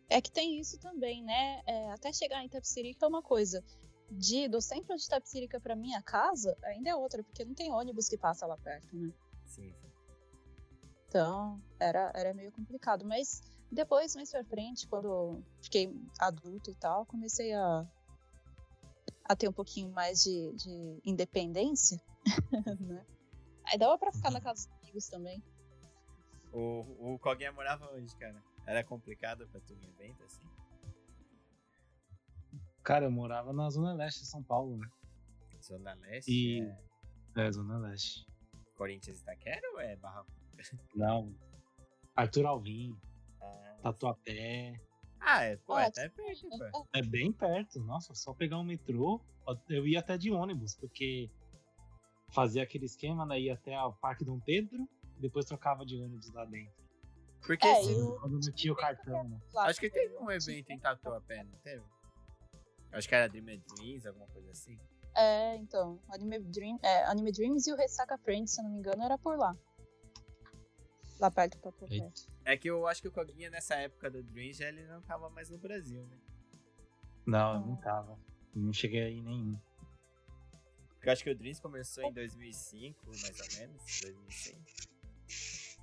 É que tem isso também, né? É, até chegar em Tapsirica é uma coisa. De, do centro de Tapsirica pra minha casa, ainda é outra, porque não tem ônibus que passa lá perto, né? Sim, sim. Então, era, era meio complicado. Mas depois, mais pra frente, quando fiquei adulto e tal, comecei a, a ter um pouquinho mais de, de independência, <laughs> né? Aí dava pra ficar na casa dos amigos também. O, o Coguinha morava onde, cara? Era complicado pra tu em evento, assim? Cara, eu morava na Zona Leste de São Paulo, né? Zona Leste? E... É, é Zona Leste. Corinthians Itaquera ou é Barra Não. Arthur Alvim. Tatuapé. Ah, é, pô, é até perto, pô. É bem perto. Nossa, só pegar um metrô. Eu ia até de ônibus, porque fazia aquele esquema, né? Ia até o Parque Dom Pedro, depois trocava de ônibus lá dentro. Porque é, assim, eu... quando não tinha o cartão, né? Acho que teve um evento em Tatuapé, não teve? Acho que era Dream Dreams, alguma coisa assim. É, então. Anime, Dream, é, Anime Dreams e o Ressaca Friends, se eu não me engano, era por lá. Lá perto do Tatuapé. É que eu acho que o Coguinha nessa época do Dream já ele não tava mais no Brasil, né? Não, eu não tava. não cheguei aí nenhum. Eu acho que o Dreams começou em 2005, mais ou menos, 2006.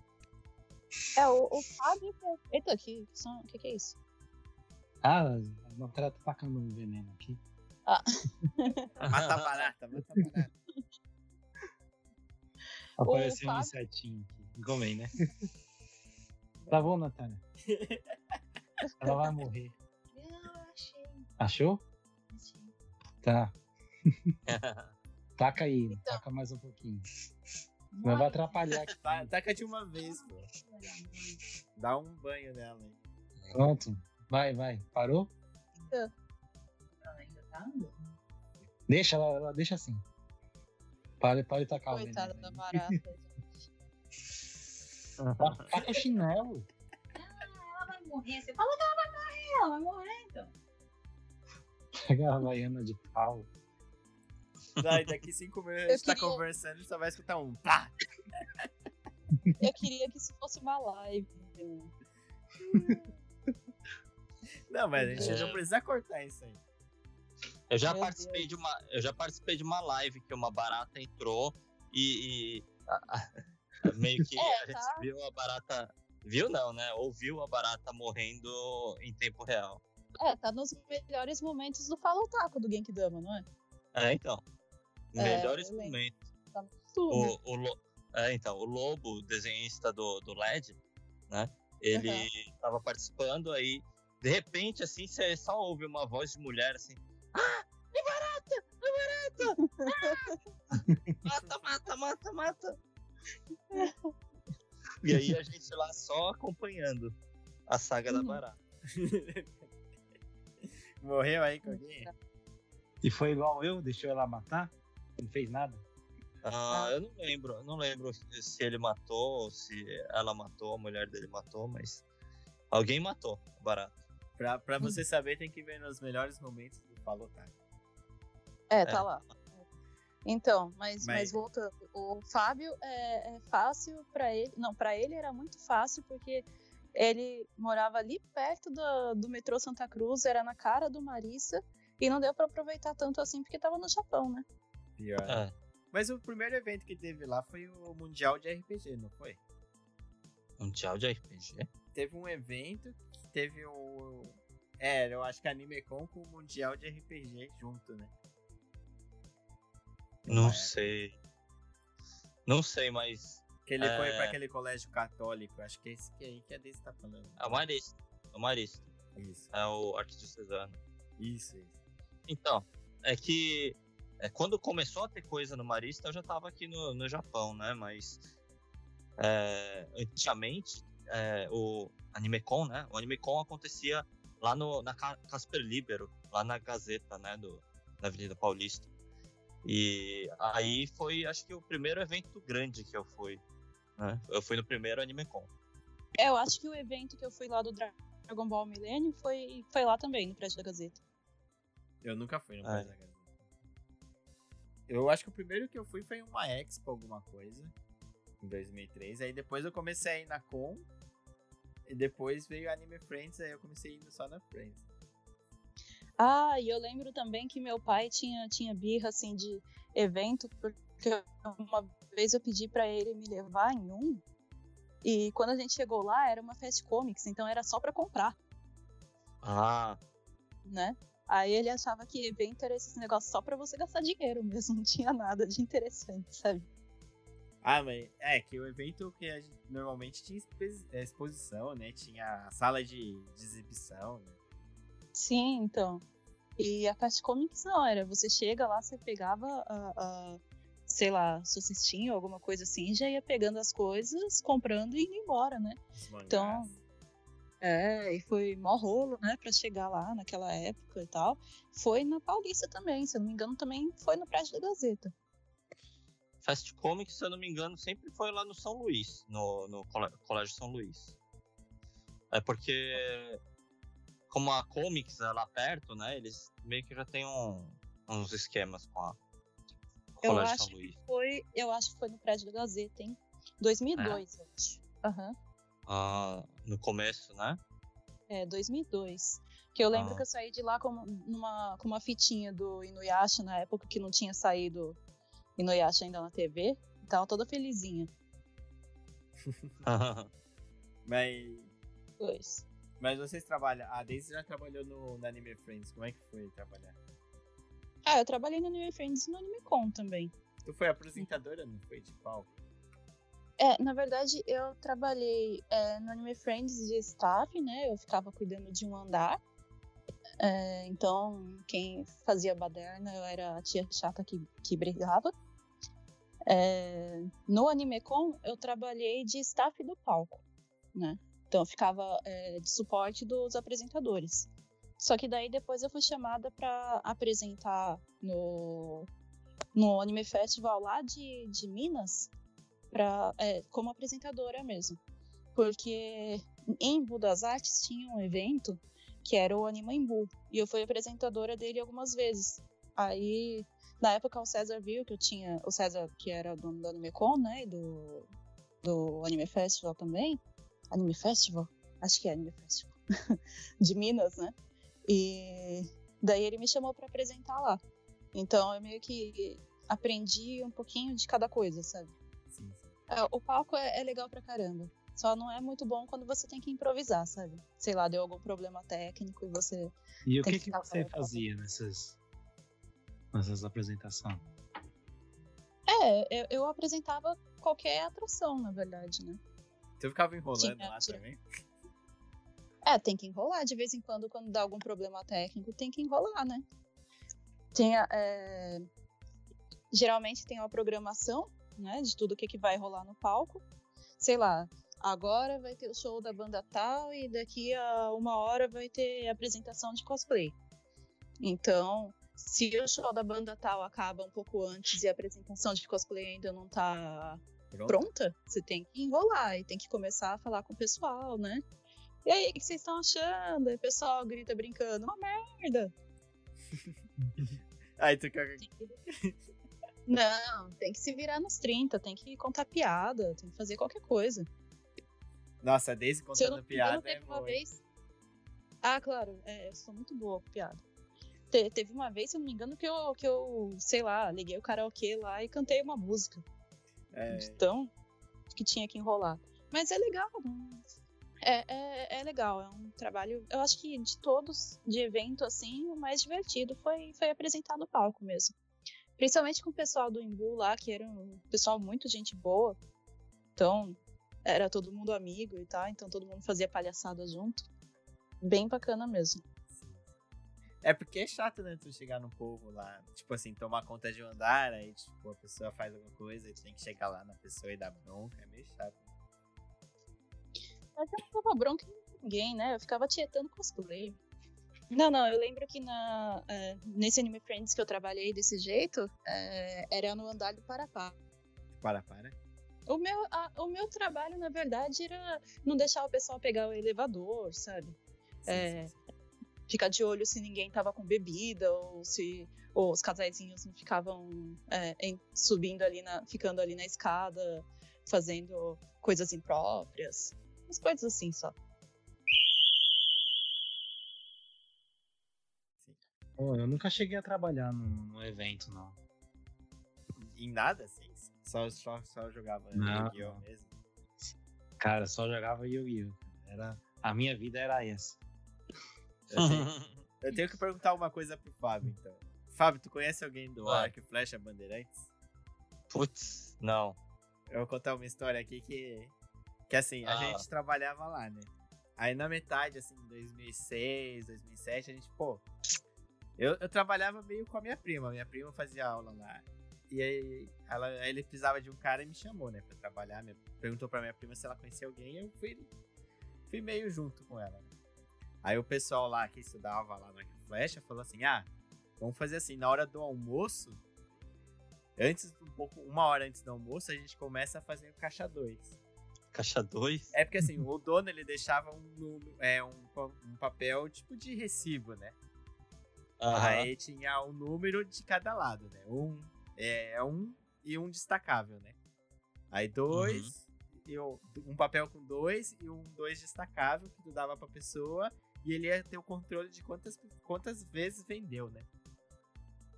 É, o, o Fábio. Eita, que, o que, que é isso? Ah, a Natália tá tacando um veneno aqui. Ah. <laughs> Mata barata, mata barata. Apareceu um Fábio- insetinho aqui. Comem, né? <laughs> Tá bom, Natália? <laughs> Ela vai morrer. Não, achei. Achou? Tá. <laughs> Taca aí, Então. taca mais um pouquinho. Não vai atrapalhar aqui. Tá, taca de uma vez, pô. Dá um banho nela aí. Pronto. Vai, vai. Parou? Ainda tá andando. Deixa ela, ela deixa assim. Pare, pare de tacar o Coitada veneno. da barata. Tá- Taca chinelo. Ela vai morrer. Você fala que ela vai morrer, ela vai morrer então. Pega a Havaiana de pau. Daí, daqui cinco minutos a gente tá queria- conversando e só vai escutar um pá. Eu queria que isso fosse uma live. Não, mas a gente É. não precisa cortar isso aí. Eu já Meu participei Deus. de uma, eu já participei de uma live que uma barata entrou e, e- a- a- meio que <laughs> É, a gente tá. viu a barata, viu não, né? Ouviu a barata morrendo em tempo real. É, tá nos melhores momentos do Fala o Taco do Genkidama, não é? É, então. É, Melhores lembro. momentos. Tá tudo. O, o, é, então, o Lobo, o desenhista do, do LED, né? Ele Aham. tava participando aí. De repente, assim, você só ouve uma voz de mulher assim. Ah! É barata! É barata! <laughs> Ah! Mata, mata, mata, mata! E aí a gente lá só acompanhando a saga da barata. <laughs> Morreu aí com alguém? E foi igual eu, deixou ela matar? Não fez nada? Ah, eu não lembro, eu não lembro se ele matou, ou se ela matou, a mulher dele matou, mas alguém matou a barata. Pra, pra você saber, tem que ver nos melhores momentos do Falou Taco. É, tá lá. Então, mas, Mas- mas voltando, o Fábio é, é fácil pra ele. Não, pra ele era muito fácil porque ele morava ali perto do, do metrô Santa Cruz, era na cara do Marissa e não deu pra aproveitar tanto assim porque tava no Japão, né? Pior. É. Mas o primeiro evento que teve lá foi o Mundial de RPG, não foi? Um tchau de RPG? Teve um evento que teve o. É, eu acho que a AnimeCon com o Mundial de RPG junto, né? Não É. sei. Não sei, mas Que ele foi É. pra aquele colégio católico. Acho que é esse que aí que a Daisy tá falando. é o Marista. É o Marista. Isso, É o arquidiocesano. isso, isso. Então, é que é, quando começou a ter coisa no Marista, eu já tava aqui no, no Japão, né? Mas é, antigamente, é, o AnimeCon, né? O AnimeCon acontecia lá no, na Ca- Casper Libero, lá na Gazeta, né? Do, na Avenida Paulista. E aí foi, acho que o primeiro evento grande que eu fui. Né? Eu fui no primeiro AnimeCon. É, eu acho que o evento que eu fui lá do Dra- Dragon Ball Millennium foi, foi lá também, no prédio da Gazeta. Eu nunca fui no É. Prédio da Gazeta. Eu acho que o primeiro que eu fui foi uma Expo, alguma coisa. Em 2003. Aí depois eu comecei a ir na Con. E depois veio Anime Friends, aí eu comecei indo só na Friends. Ah, e eu lembro também que meu pai tinha, tinha birra assim de evento, porque uma vez eu pedi pra ele me levar em um. E quando a gente chegou lá, era uma Fast Comics, então era só pra comprar, Ah, né? Aí ele achava que evento era esse negócio só pra você gastar dinheiro mesmo, <laughs> não tinha nada de interessante, sabe? Ah, mas é que o evento que a gente normalmente tinha é, exposição, né? Tinha a sala de, de exibição, né? Sim, então. E a Fast Comics não, era você chega lá, você pegava a, a sei lá, sua cestinha ou alguma coisa assim, já ia pegando as coisas, comprando e indo embora, né? Então, É, e foi mó rolo, né, pra chegar lá naquela época e tal. Foi na Paulista também, se eu não me engano, também foi no prédio da Gazeta. Fast Comics, se eu não me engano, sempre foi lá no São Luís, no, no Colégio São Luís. É porque, como a Comics é lá perto, né, eles meio que já tem um- uns esquemas com a Eu Colégio acho São Luís. que foi, eu acho que foi no prédio da Gazeta, hein? 2002, eu acho. Aham. Ah, no começo, né? É, 2002. Que eu lembro Ah. que eu saí de lá com, numa, com uma fitinha do Inuyasha na época que não tinha saído Inuyasha ainda na TV. Tava toda felizinha. <laughs> Mas. Pois. Mas vocês trabalham. A Daisy já trabalhou no, no Anime Friends. Como é que foi trabalhar? Ah, eu trabalhei no Anime Friends e no Anime Con também. Tu foi apresentadora, não foi? De palco? É, na verdade, eu trabalhei é, no Anime Friends de staff, né? Eu ficava cuidando de um andar. É, então, quem fazia baderna, eu era a tia chata que, que brigava. É, no AnimeCon, eu trabalhei de staff do palco, né? Então, eu ficava é, de suporte dos apresentadores. Só que daí depois eu fui chamada para apresentar no, no Anime Festival lá de, de Minas, pra, é, como apresentadora mesmo. Porque em Bu das Artes tinha um evento que era o Anima Embu, e eu fui apresentadora dele algumas vezes. Aí, na época, o César viu que eu tinha. O César, que era dono do AnimeCon, né? E do, do Anime Festival também. Anime Festival? Acho que é Anime Festival. <laughs> de Minas, né? E daí ele me chamou para apresentar lá. Então eu meio que aprendi um pouquinho de cada coisa, sabe? Sim, sim. É, o palco é, é legal pra caramba. Só não é muito bom quando você tem que improvisar, sabe? Sei lá, deu algum problema técnico e você. E o que, que que você fazia nessas, nessas apresentações? É, eu, eu apresentava qualquer atração, na verdade, né? Tu ficava enrolando Tinha- lá tinha. também? É, tem que enrolar de vez em quando, quando dá algum problema técnico, tem que enrolar, né? Tem a- é, Geralmente tem uma programação, né, de tudo que, que vai rolar no palco. Sei lá, agora vai ter o show da banda tal e daqui a uma hora vai ter a apresentação de cosplay. Então, se o show da banda tal acaba um pouco antes e a apresentação de cosplay ainda não tá Pronto. pronta, você tem que enrolar e tem que começar a falar com o pessoal, né? E aí, o que vocês estão achando? Aí o pessoal grita brincando, uma merda. <laughs> Aí tu fica. Não, tem que se virar nos 30, tem que contar piada, tem que fazer qualquer coisa. Nossa, eu contando não piada é teve uma boa. vez. Ah, claro, é, eu sou muito boa com piada. Te- teve uma vez, se eu não me engano, que eu, que eu, sei lá, liguei o karaokê lá e cantei uma música. É, Então, que tinha que enrolar. Mas é legal. É, é, é legal, é um trabalho. Eu acho que de todos de evento, assim, o mais divertido foi, foi apresentar no palco mesmo. Principalmente com o pessoal do Imbu lá, que era um pessoal muito gente boa. Então, era todo mundo amigo e tal, então todo mundo fazia palhaçada junto. Bem bacana mesmo. É porque é chato, né? Tu chegar no povo lá, tipo assim, tomar conta de um andar, aí, tipo, a pessoa faz alguma coisa e tu tem que chegar lá na pessoa e dar bronca, é meio chato. Mas eu não dava bronca em ninguém, né? Eu ficava tietando cosplay. Não, não, eu lembro que na, é, nesse Anime Friends que eu trabalhei desse jeito, é, era no andar do Parapá. Para, para. O meu, a- o meu trabalho, na verdade, era não deixar o pessoal pegar o elevador, sabe? Sim, É. sim, sim. Ficar de olho se ninguém tava com bebida, ou se ou os casaizinhos não ficavam é, em- subindo ali na. ficando ali na escada, fazendo coisas impróprias. Umas coisas assim só. Pô, eu nunca cheguei a trabalhar num, num evento, não. Em nada, assim? Só, só, só jogava Yu-Gi-Oh! mesmo. Cara, só jogava Yu-Gi-Oh! Era, a minha vida era essa. Eu tenho, <laughs> eu tenho que perguntar uma coisa pro Fábio, então. Fábio, tu conhece alguém do Vai. Arco e Flecha Bandeirantes? Putz, não. Eu vou contar uma história aqui que. Que assim, a Ah. gente trabalhava lá, né? Aí na metade, assim, 2006, 2007, a gente, pô. Eu, eu trabalhava meio com a minha prima. Minha prima fazia aula lá. E aí, ela, aí ele precisava de um cara e me chamou, né, pra trabalhar. Minha- perguntou pra minha prima se ela conhecia alguém e eu fui, fui meio junto com ela. Aí o pessoal lá que estudava lá e Flecha falou assim: ah, vamos fazer assim, na hora do almoço, antes, um pouco, uma hora antes do almoço, a gente começa a fazer o caixa 2. Caixa 2? É porque assim, <laughs> o dono ele deixava um, é, um, um papel tipo de recibo, né? Aí tinha um número de cada lado, né? Um é um e um destacável, né? Aí dois, e o- um papel com dois e um dois destacável que tu dava pra pessoa e ele ia ter o controle de quantas, quantas vezes vendeu, né?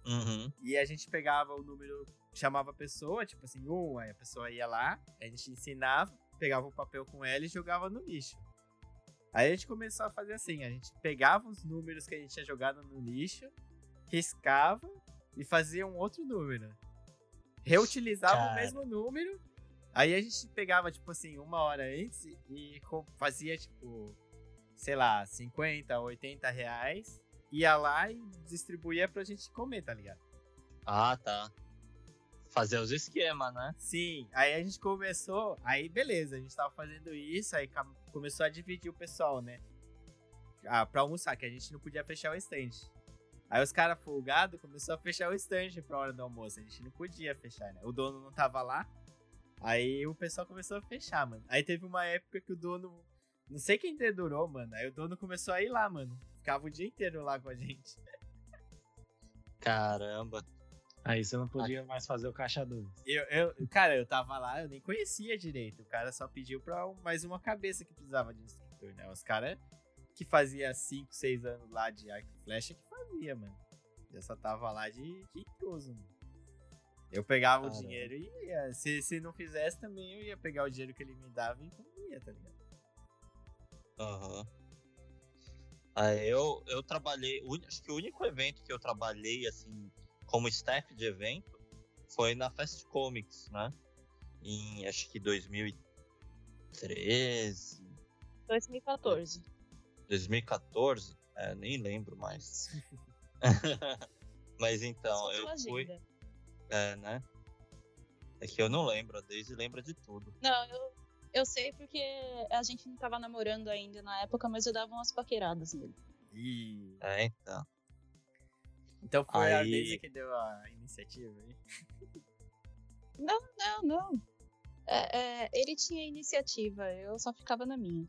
Uhum. E a gente pegava o número, chamava a pessoa, tipo assim, um, aí a pessoa ia lá, a gente ensinava, pegava o papel com ela e jogava no lixo. Aí a gente começou a fazer assim, a gente pegava os números que a gente tinha jogado no lixo, riscava e fazia um outro número. Reutilizava Cara. o mesmo número, aí a gente pegava, tipo assim, uma hora antes e fazia, tipo, sei lá, 50, 80 reais, ia lá e distribuía pra gente comer, tá ligado? Ah, tá. Fazer os esquemas, né? Sim, aí a gente começou, aí beleza, a gente tava fazendo isso, aí começou a dividir o pessoal, né? Ah, pra almoçar, que a gente não podia fechar o stand. Aí os caras folgados começou a fechar o stand pra hora do almoço, a gente não podia fechar, né? O dono não tava lá, aí o pessoal começou a fechar, mano. Aí teve uma época que o dono, não sei quem dedurou, mano, aí o dono começou a ir lá, mano. Ficava o dia inteiro lá com a gente. Caramba. Aí você não podia mais fazer o caixa 2. Eu, eu, cara, eu tava lá, eu nem conhecia direito. O cara só pediu pra mais uma cabeça que precisava de instrutor, né? Os caras que fazia 5, 6 anos lá de arco e flecha que fazia, mano. Eu só tava lá de, intruso, mano. Eu pegava o Caramba. dinheiro e ia. Se, se não fizesse também, eu ia pegar o dinheiro que ele me dava e comia, tá ligado? Aham. Aí eu, eu trabalhei. Acho que o único evento que eu trabalhei, assim, como staff de evento foi na Fast Comics, né? Em acho que 2013, 2014. 2014, é, nem lembro mais. <laughs> Mas então, eu fui. agenda. É, né? É que eu não lembro, a Daisy lembra de tudo. Não, eu, eu sei porque a gente não tava namorando ainda na época, mas eu dava umas paqueradas nele. E. É, então. Então foi a Aí- Daisy que deu a iniciativa aí. Não, não, não. É, é, ele tinha iniciativa, eu só ficava na minha.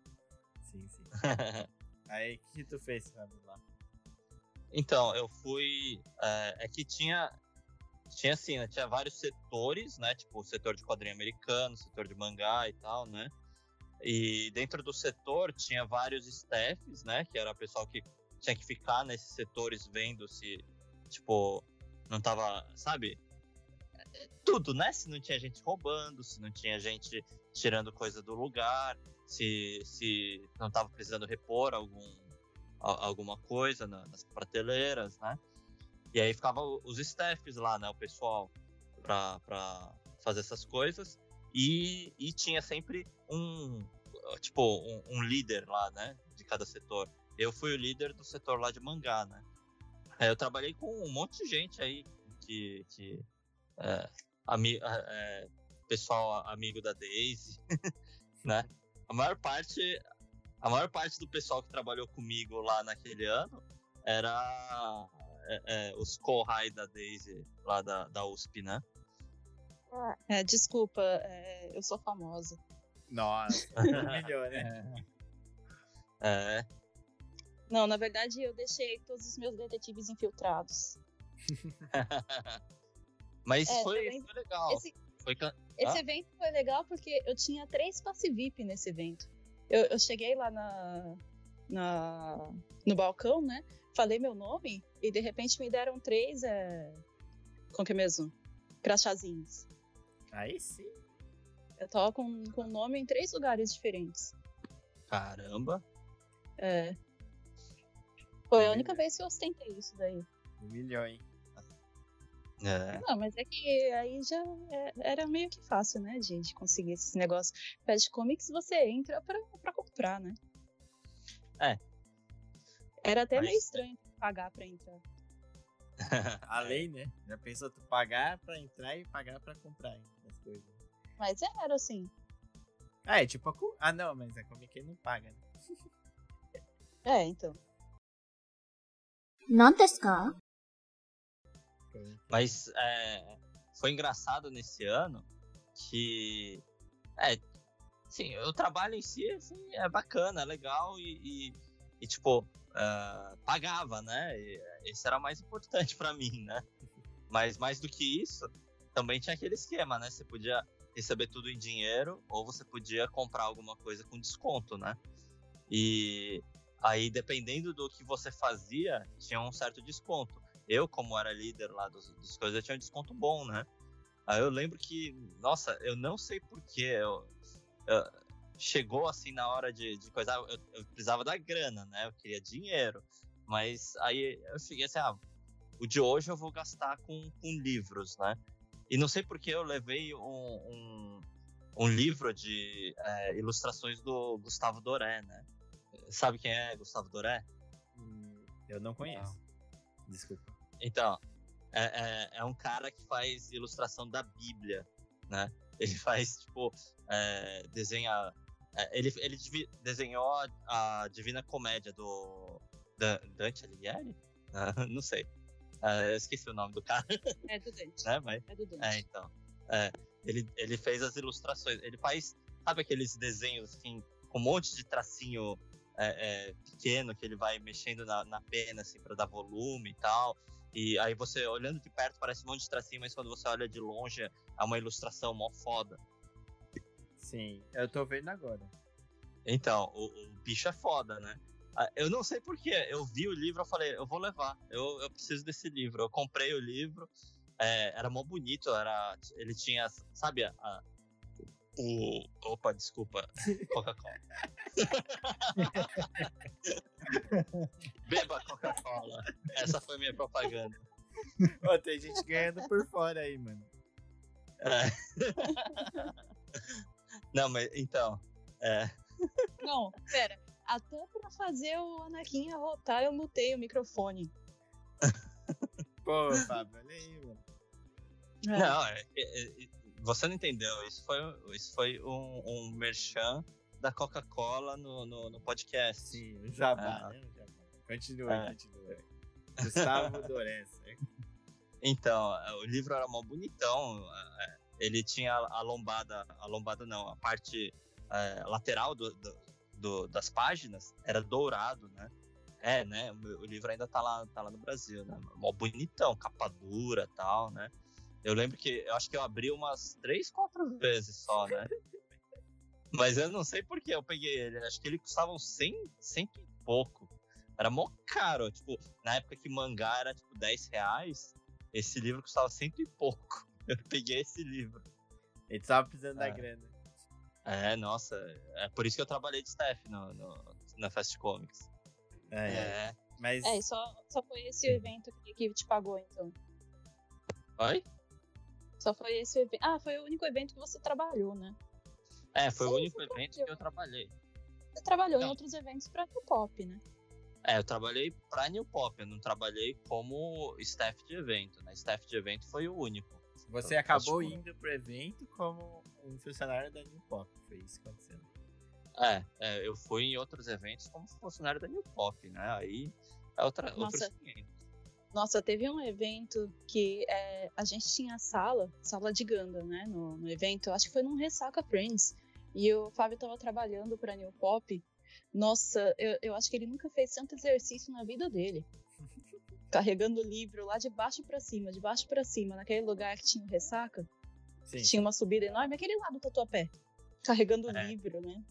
Sim, sim. <laughs> Aí o que, que tu fez, Fábio, lá? Então, eu fui. É, é que tinha. Tinha assim, né? Tinha vários setores, né? Tipo, o setor de quadrinho americano, setor de mangá e tal, né? E dentro do setor tinha vários staffs, né? Que era o pessoal que tinha que ficar nesses setores vendo se, tipo, não tava, sabe? É, Tudo, né? Se não tinha gente roubando, se não tinha gente tirando coisa do lugar, se, se não tava precisando repor algum, alguma coisa na- nas prateleiras, né? E aí ficava os staffs lá, né? O pessoal pra fazer essas coisas. E, e tinha sempre um, tipo, um, um líder lá, né? De cada setor. Eu fui o líder do setor lá de mangá, né? Aí eu trabalhei com um monte de gente aí que... que é, ami, é, pessoal amigo da Daisy, <laughs> né? A maior parte a maior parte do pessoal que trabalhou comigo lá naquele ano era é, é, os co-high da Daisy lá da, da USP, né? É, desculpa, é, eu sou famosa. Nossa, <laughs> humilhou, né? É, Não, na verdade eu deixei todos os meus detetives infiltrados. <laughs> Mas É, foi, também- foi legal. Esse, Foi can- esse Ah? evento foi legal porque eu tinha três passe VIP nesse evento. Eu, eu cheguei lá na, na, no balcão, né? Falei meu nome e de repente me deram três. É, como que é mesmo? Crachazinhos. Aí sim. Eu tava com, com nome em três lugares diferentes. Caramba. É. Foi a única vez que eu ostentei isso daí. Humilhou, hein? É. Não, mas é que aí já é- era meio que fácil, né, de, de conseguir esses negócios. Pad Comics você entra pra, pra comprar, né? É. Era até Mas... meio estranho pagar pra entrar. <laughs> a lei, né? Já pensou tu pagar pra entrar e pagar pra comprar hein, as coisas. Mas era assim. Ah, é tipo a. Ah, não, mas a Comic Con não paga, né? é, então. Não descar. Mas é, foi engraçado nesse ano que. É, sim, o trabalho em si assim, é bacana, é legal e, e e, tipo, ah, pagava, né? E, esse era mais importante <laughs> pra mim, né? Mas mais do que isso, também tinha aquele esquema, né? Você podia receber tudo em dinheiro ou você podia comprar alguma coisa com desconto, né? E aí, dependendo do que você fazia, tinha um certo desconto. eu, como era líder lá dos, dos coisas, eu tinha um desconto bom, né? Aí eu lembro que, nossa, eu não sei porquê, eu, eu, chegou assim na hora de, de coisar, eu, eu, precisava da grana, né? Eu queria dinheiro. Mas aí eu fiquei assim, ah, o de hoje eu vou gastar com, com livros, né? E não sei porque eu levei um, um, um livro de é, ilustrações do Gustavo Doré, né? Sabe quem é Gustavo Doré? Eu não conheço. Não. Desculpa. Então, é, é, é, um cara que faz ilustração da Bíblia, né? Ele faz, tipo, é, desenha. É, ele, ele desenhou a, Divina Comédia do Dante Alighieri? Uh, <laughs> não sei. Uh, eu esqueci o nome do cara. É do Dante. né? Mas, é do Dante. É, então. É, ele, ele fez as ilustrações. Ele faz, sabe aqueles desenhos assim, com um monte de tracinho é, é, pequeno que ele vai mexendo na, na pena, assim, pra dar volume e tal. E aí você, olhando de perto, parece um monte de tracinho, mas quando você olha de longe, é uma ilustração mó foda. Sim, eu tô vendo agora. Então, o, o bicho é foda, né? Ah, eu não sei porquê, eu vi o livro, eu falei, eu vou levar, eu, eu preciso desse livro. Eu comprei o livro, é, era mó bonito, era, ele tinha, sabe, a, o. Opa, desculpa, <laughs> Coca-Cola. <laughs> Beba Coca-Cola. Essa foi minha propaganda. Ó, tem gente ganhando por fora aí, mano. É. <laughs> Não, mas então. É. <laughs> Não, pera. Até pra fazer o Anakin arrotar, eu mutei o microfone. <laughs> Pô, Fábio, olha aí, mano. É. Não, é, é, é, você não entendeu. Isso foi, isso foi um, um merchan da Coca-Cola no, no, no, podcast. Sim, o Jabá, né? Continua, é. continua. Gustavo Doré, certo? Então, o livro era mó bonitão. Ele tinha a lombada, a lombada não, a parte é, lateral do, do, do, das páginas era dourado, né? É, né? O, livro ainda tá lá, tá lá no Brasil, né? Mó bonitão, capa dura e tal, né? Eu lembro que eu acho que eu abri umas três, quatro vezes só, né? <laughs> Mas eu não sei por que eu peguei ele. Acho que ele custava uns 100, 100 e pouco. Era mó caro. Tipo, na época que mangá era tipo 10 reais, esse livro custava cento e pouco. Eu <laughs> peguei esse livro. Ele tava precisando é. da grana. É, nossa. É por isso que eu trabalhei de staff no, no na Fast Comics. É. é. Mas... É, só, só foi esse evento que, que te pagou, então. Oi? Só foi esse evento. Ah, foi o único evento que você trabalhou, né? É, foi Sim, o único evento que eu trabalhei. Você trabalhou não. em outros eventos pra New Pop, né? É, eu trabalhei pra New Pop, eu não trabalhei como staff de evento, né? Staff de evento foi o único. Você então, acabou indo pro evento como um funcionário da New Pop, foi isso que aconteceu. É, é, eu fui em outros eventos como funcionário da New Pop, né? Aí é outra, Nossa. outro nossa, teve um evento que é, a gente tinha sala, sala de Ganda, né, no, no, evento. Acho que foi num Ressaca Friends. E o Fábio tava trabalhando pra New Pop. Nossa, eu, eu acho que ele nunca fez tanto exercício na vida dele. Carregando o livro lá de baixo para cima, de baixo para cima, naquele lugar que tinha Ressaca. Sim. Tinha uma subida enorme, aquele lado do Tatuapé. Carregando o é. livro, né?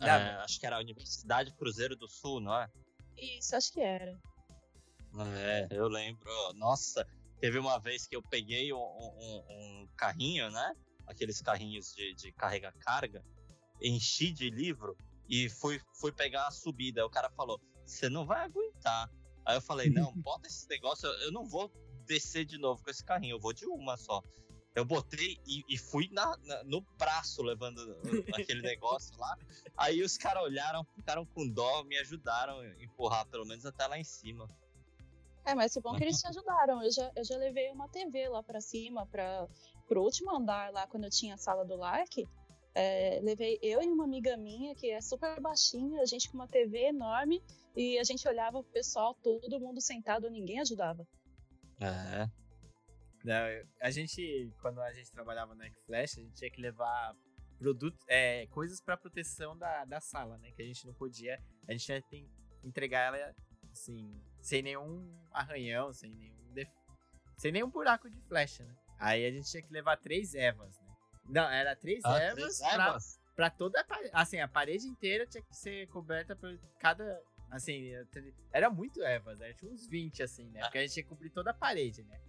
É, acho que era a Universidade Cruzeiro do Sul, não é? Isso, acho que era. É, eu lembro. Nossa, teve uma vez que eu peguei um, um, um carrinho, né? Aqueles carrinhos de, de carregar carga, enchi de livro e fui, fui pegar a subida. Aí o cara falou: Você não vai aguentar. Aí eu falei: Não, <laughs> bota esse negócio, eu não vou descer de novo com esse carrinho, eu vou de uma só. Eu botei e, e fui na, na, no braço levando aquele <laughs> negócio lá. Aí os caras olharam, ficaram com dó, me ajudaram a empurrar pelo menos até lá em cima. É, mas é bom que eles te <laughs> ajudaram. Eu já, eu já levei uma TV lá pra cima, pra, pro último andar lá, quando eu tinha a sala do Lark. É, levei eu e uma amiga minha, que é super baixinha, a gente com uma TV enorme, e a gente olhava pro pessoal, todo mundo sentado, ninguém ajudava. É. Não, a gente, quando a gente trabalhava no Flash, a gente tinha que levar produtos, é, coisas para proteção da, da sala, né? Que a gente não podia, a gente tinha que entregar ela assim, sem nenhum arranhão, sem nenhum, def... sem nenhum buraco de flecha, né? Aí a gente tinha que levar três evas, né? Não, era três ah, ervas, três pra, pra, toda a parede. Assim, a parede inteira tinha que ser coberta por cada Assim, era muito Evas, era tinha uns 20, assim, né? Porque a gente tinha que cobrir toda a parede, né?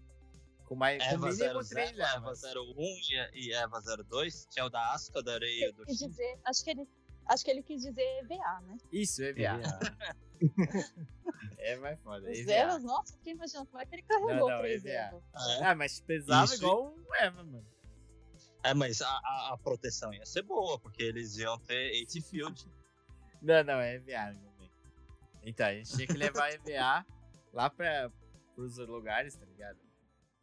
Com, mais, com Eva mínimo 00, três Eva Evas. 01 e, Eva 02. Tinha o da Asca, da Areia do Quis dizer, acho que ele, acho que ele quis dizer EVA, né? Isso, EVA. <laughs> É mais foda. Os EVA. Evas, nossa, fiquei imaginando como é que ele carregou Não, não, três EVA. Evas. É. Ah, mas pesava Isso. igual um Eva, mano. É, mas a, a, a proteção ia ser boa, porque eles iam ter 8 field. Não, não, é EVA. Então, a gente tinha que levar EVA lá pra, pros lugares, tá ligado?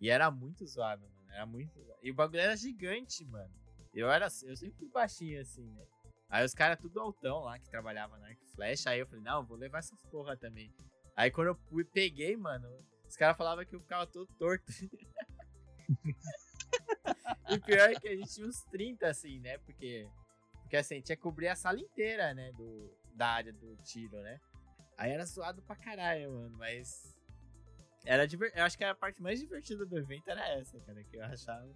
E era muito zoado, mano. Era muito zoado. E o bagulho era gigante, mano. Eu era eu sempre fui baixinho assim, né? Aí os caras tudo altão lá que trabalhava na Arc Flash. Aí eu falei, não, vou levar essas porra também. Aí quando eu fui, peguei, mano, os caras falavam que eu ficava todo torto. <laughs> e pior é que a gente tinha uns 30, assim, né? Porque, porque assim, tinha que cobrir a sala inteira, né? Do, da área do tiro, né? Aí era zoado pra caralho, mano, mas. Era diver... Eu acho que a parte mais divertida do evento era essa, cara, que eu achava.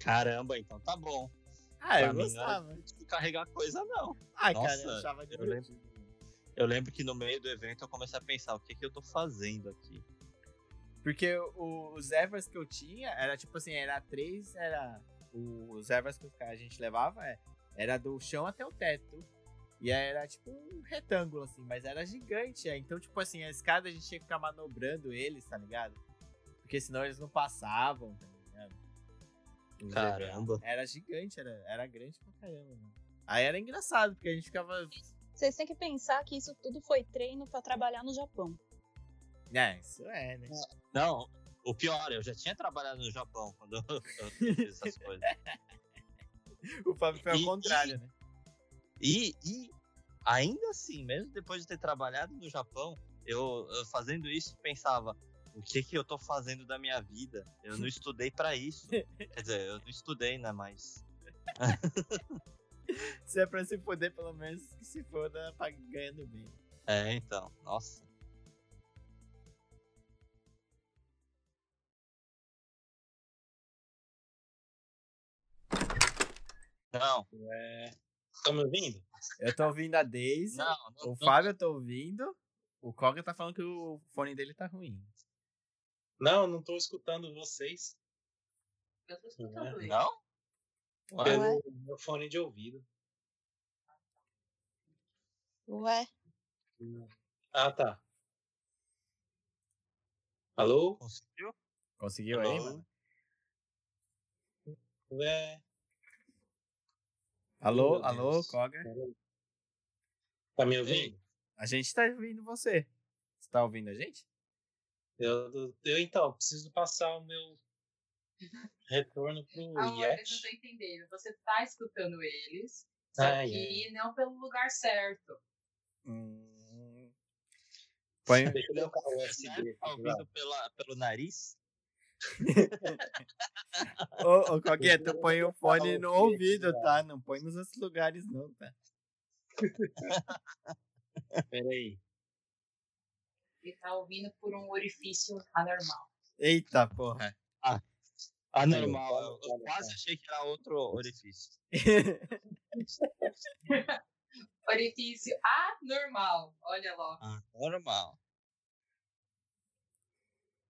Caramba, então tá bom. Ah, eu Pra mim, gostava. Não carregar coisa, não. Ai, cara, Nossa, eu achava eu divertido. Eu lembro que no meio do evento eu comecei a pensar, o que que eu tô fazendo aqui? Porque o- os Evers que eu tinha, era tipo assim, era três, era. Os Evers que a gente levava é, era do chão até o teto. E aí era tipo um retângulo, assim, mas era gigante. é. Então, tipo assim, a escada a gente tinha que ficar manobrando eles, tá ligado? Porque senão eles não passavam, tá ligado? Caramba. Era gigante, era, era grande pra caramba, mano. Aí era engraçado, porque a gente ficava. Vocês têm que pensar que isso tudo foi treino pra trabalhar no Japão. É, isso é, né? Não, o pior, eu já tinha trabalhado no Japão quando <laughs> eu, fiz essas coisas. <laughs> O Fábio foi ao E- contrário, né? E, e ainda assim, mesmo depois de ter trabalhado no Japão, eu, eu fazendo isso pensava, o que que eu tô fazendo da minha vida? Eu não estudei pra isso. <laughs> Quer dizer, eu não estudei, né, mas <laughs> Se é pra se foder, pelo menos que se foda pra- ganhando bem. é, então, nossa. Não, É... Estão me ouvindo? Eu tô ouvindo a Daisy, não, não, o não. Fábio eu tô ouvindo, o Koga tá falando que o fone dele tá ruim. Não, não tô escutando vocês. Eu tô escutando ele. Não? Ué, Pelo meu fone de ouvido. Ué, Ah, tá. Alô? conseguiu? Conseguiu aí, Alô? mano? Ué, Alô, Meu alô, Deus. Koga? tá me ouvindo? A gente tá ouvindo você. Você tá ouvindo a gente? Eu, eu então preciso passar o meu retorno pro <laughs> Amor, eu não Yeti. tô entendendo. Você tá escutando eles, só Ai, que não pelo lugar certo. Hum... <laughs> Põe... Deixa eu colocar o USB. <laughs> Tá ouvindo pela, pelo nariz? Ô, ô Koguinha, tu põe o fone no ouvido, tá? Não põe nos outros lugares, não, tá? <laughs> Peraí. Ele tá ouvindo por um orifício anormal. Eita, porra. Anormal. Aí, Eu, eu quase achei que era outro orifício. <laughs> Orifício anormal. Olha lá. Ah, normal.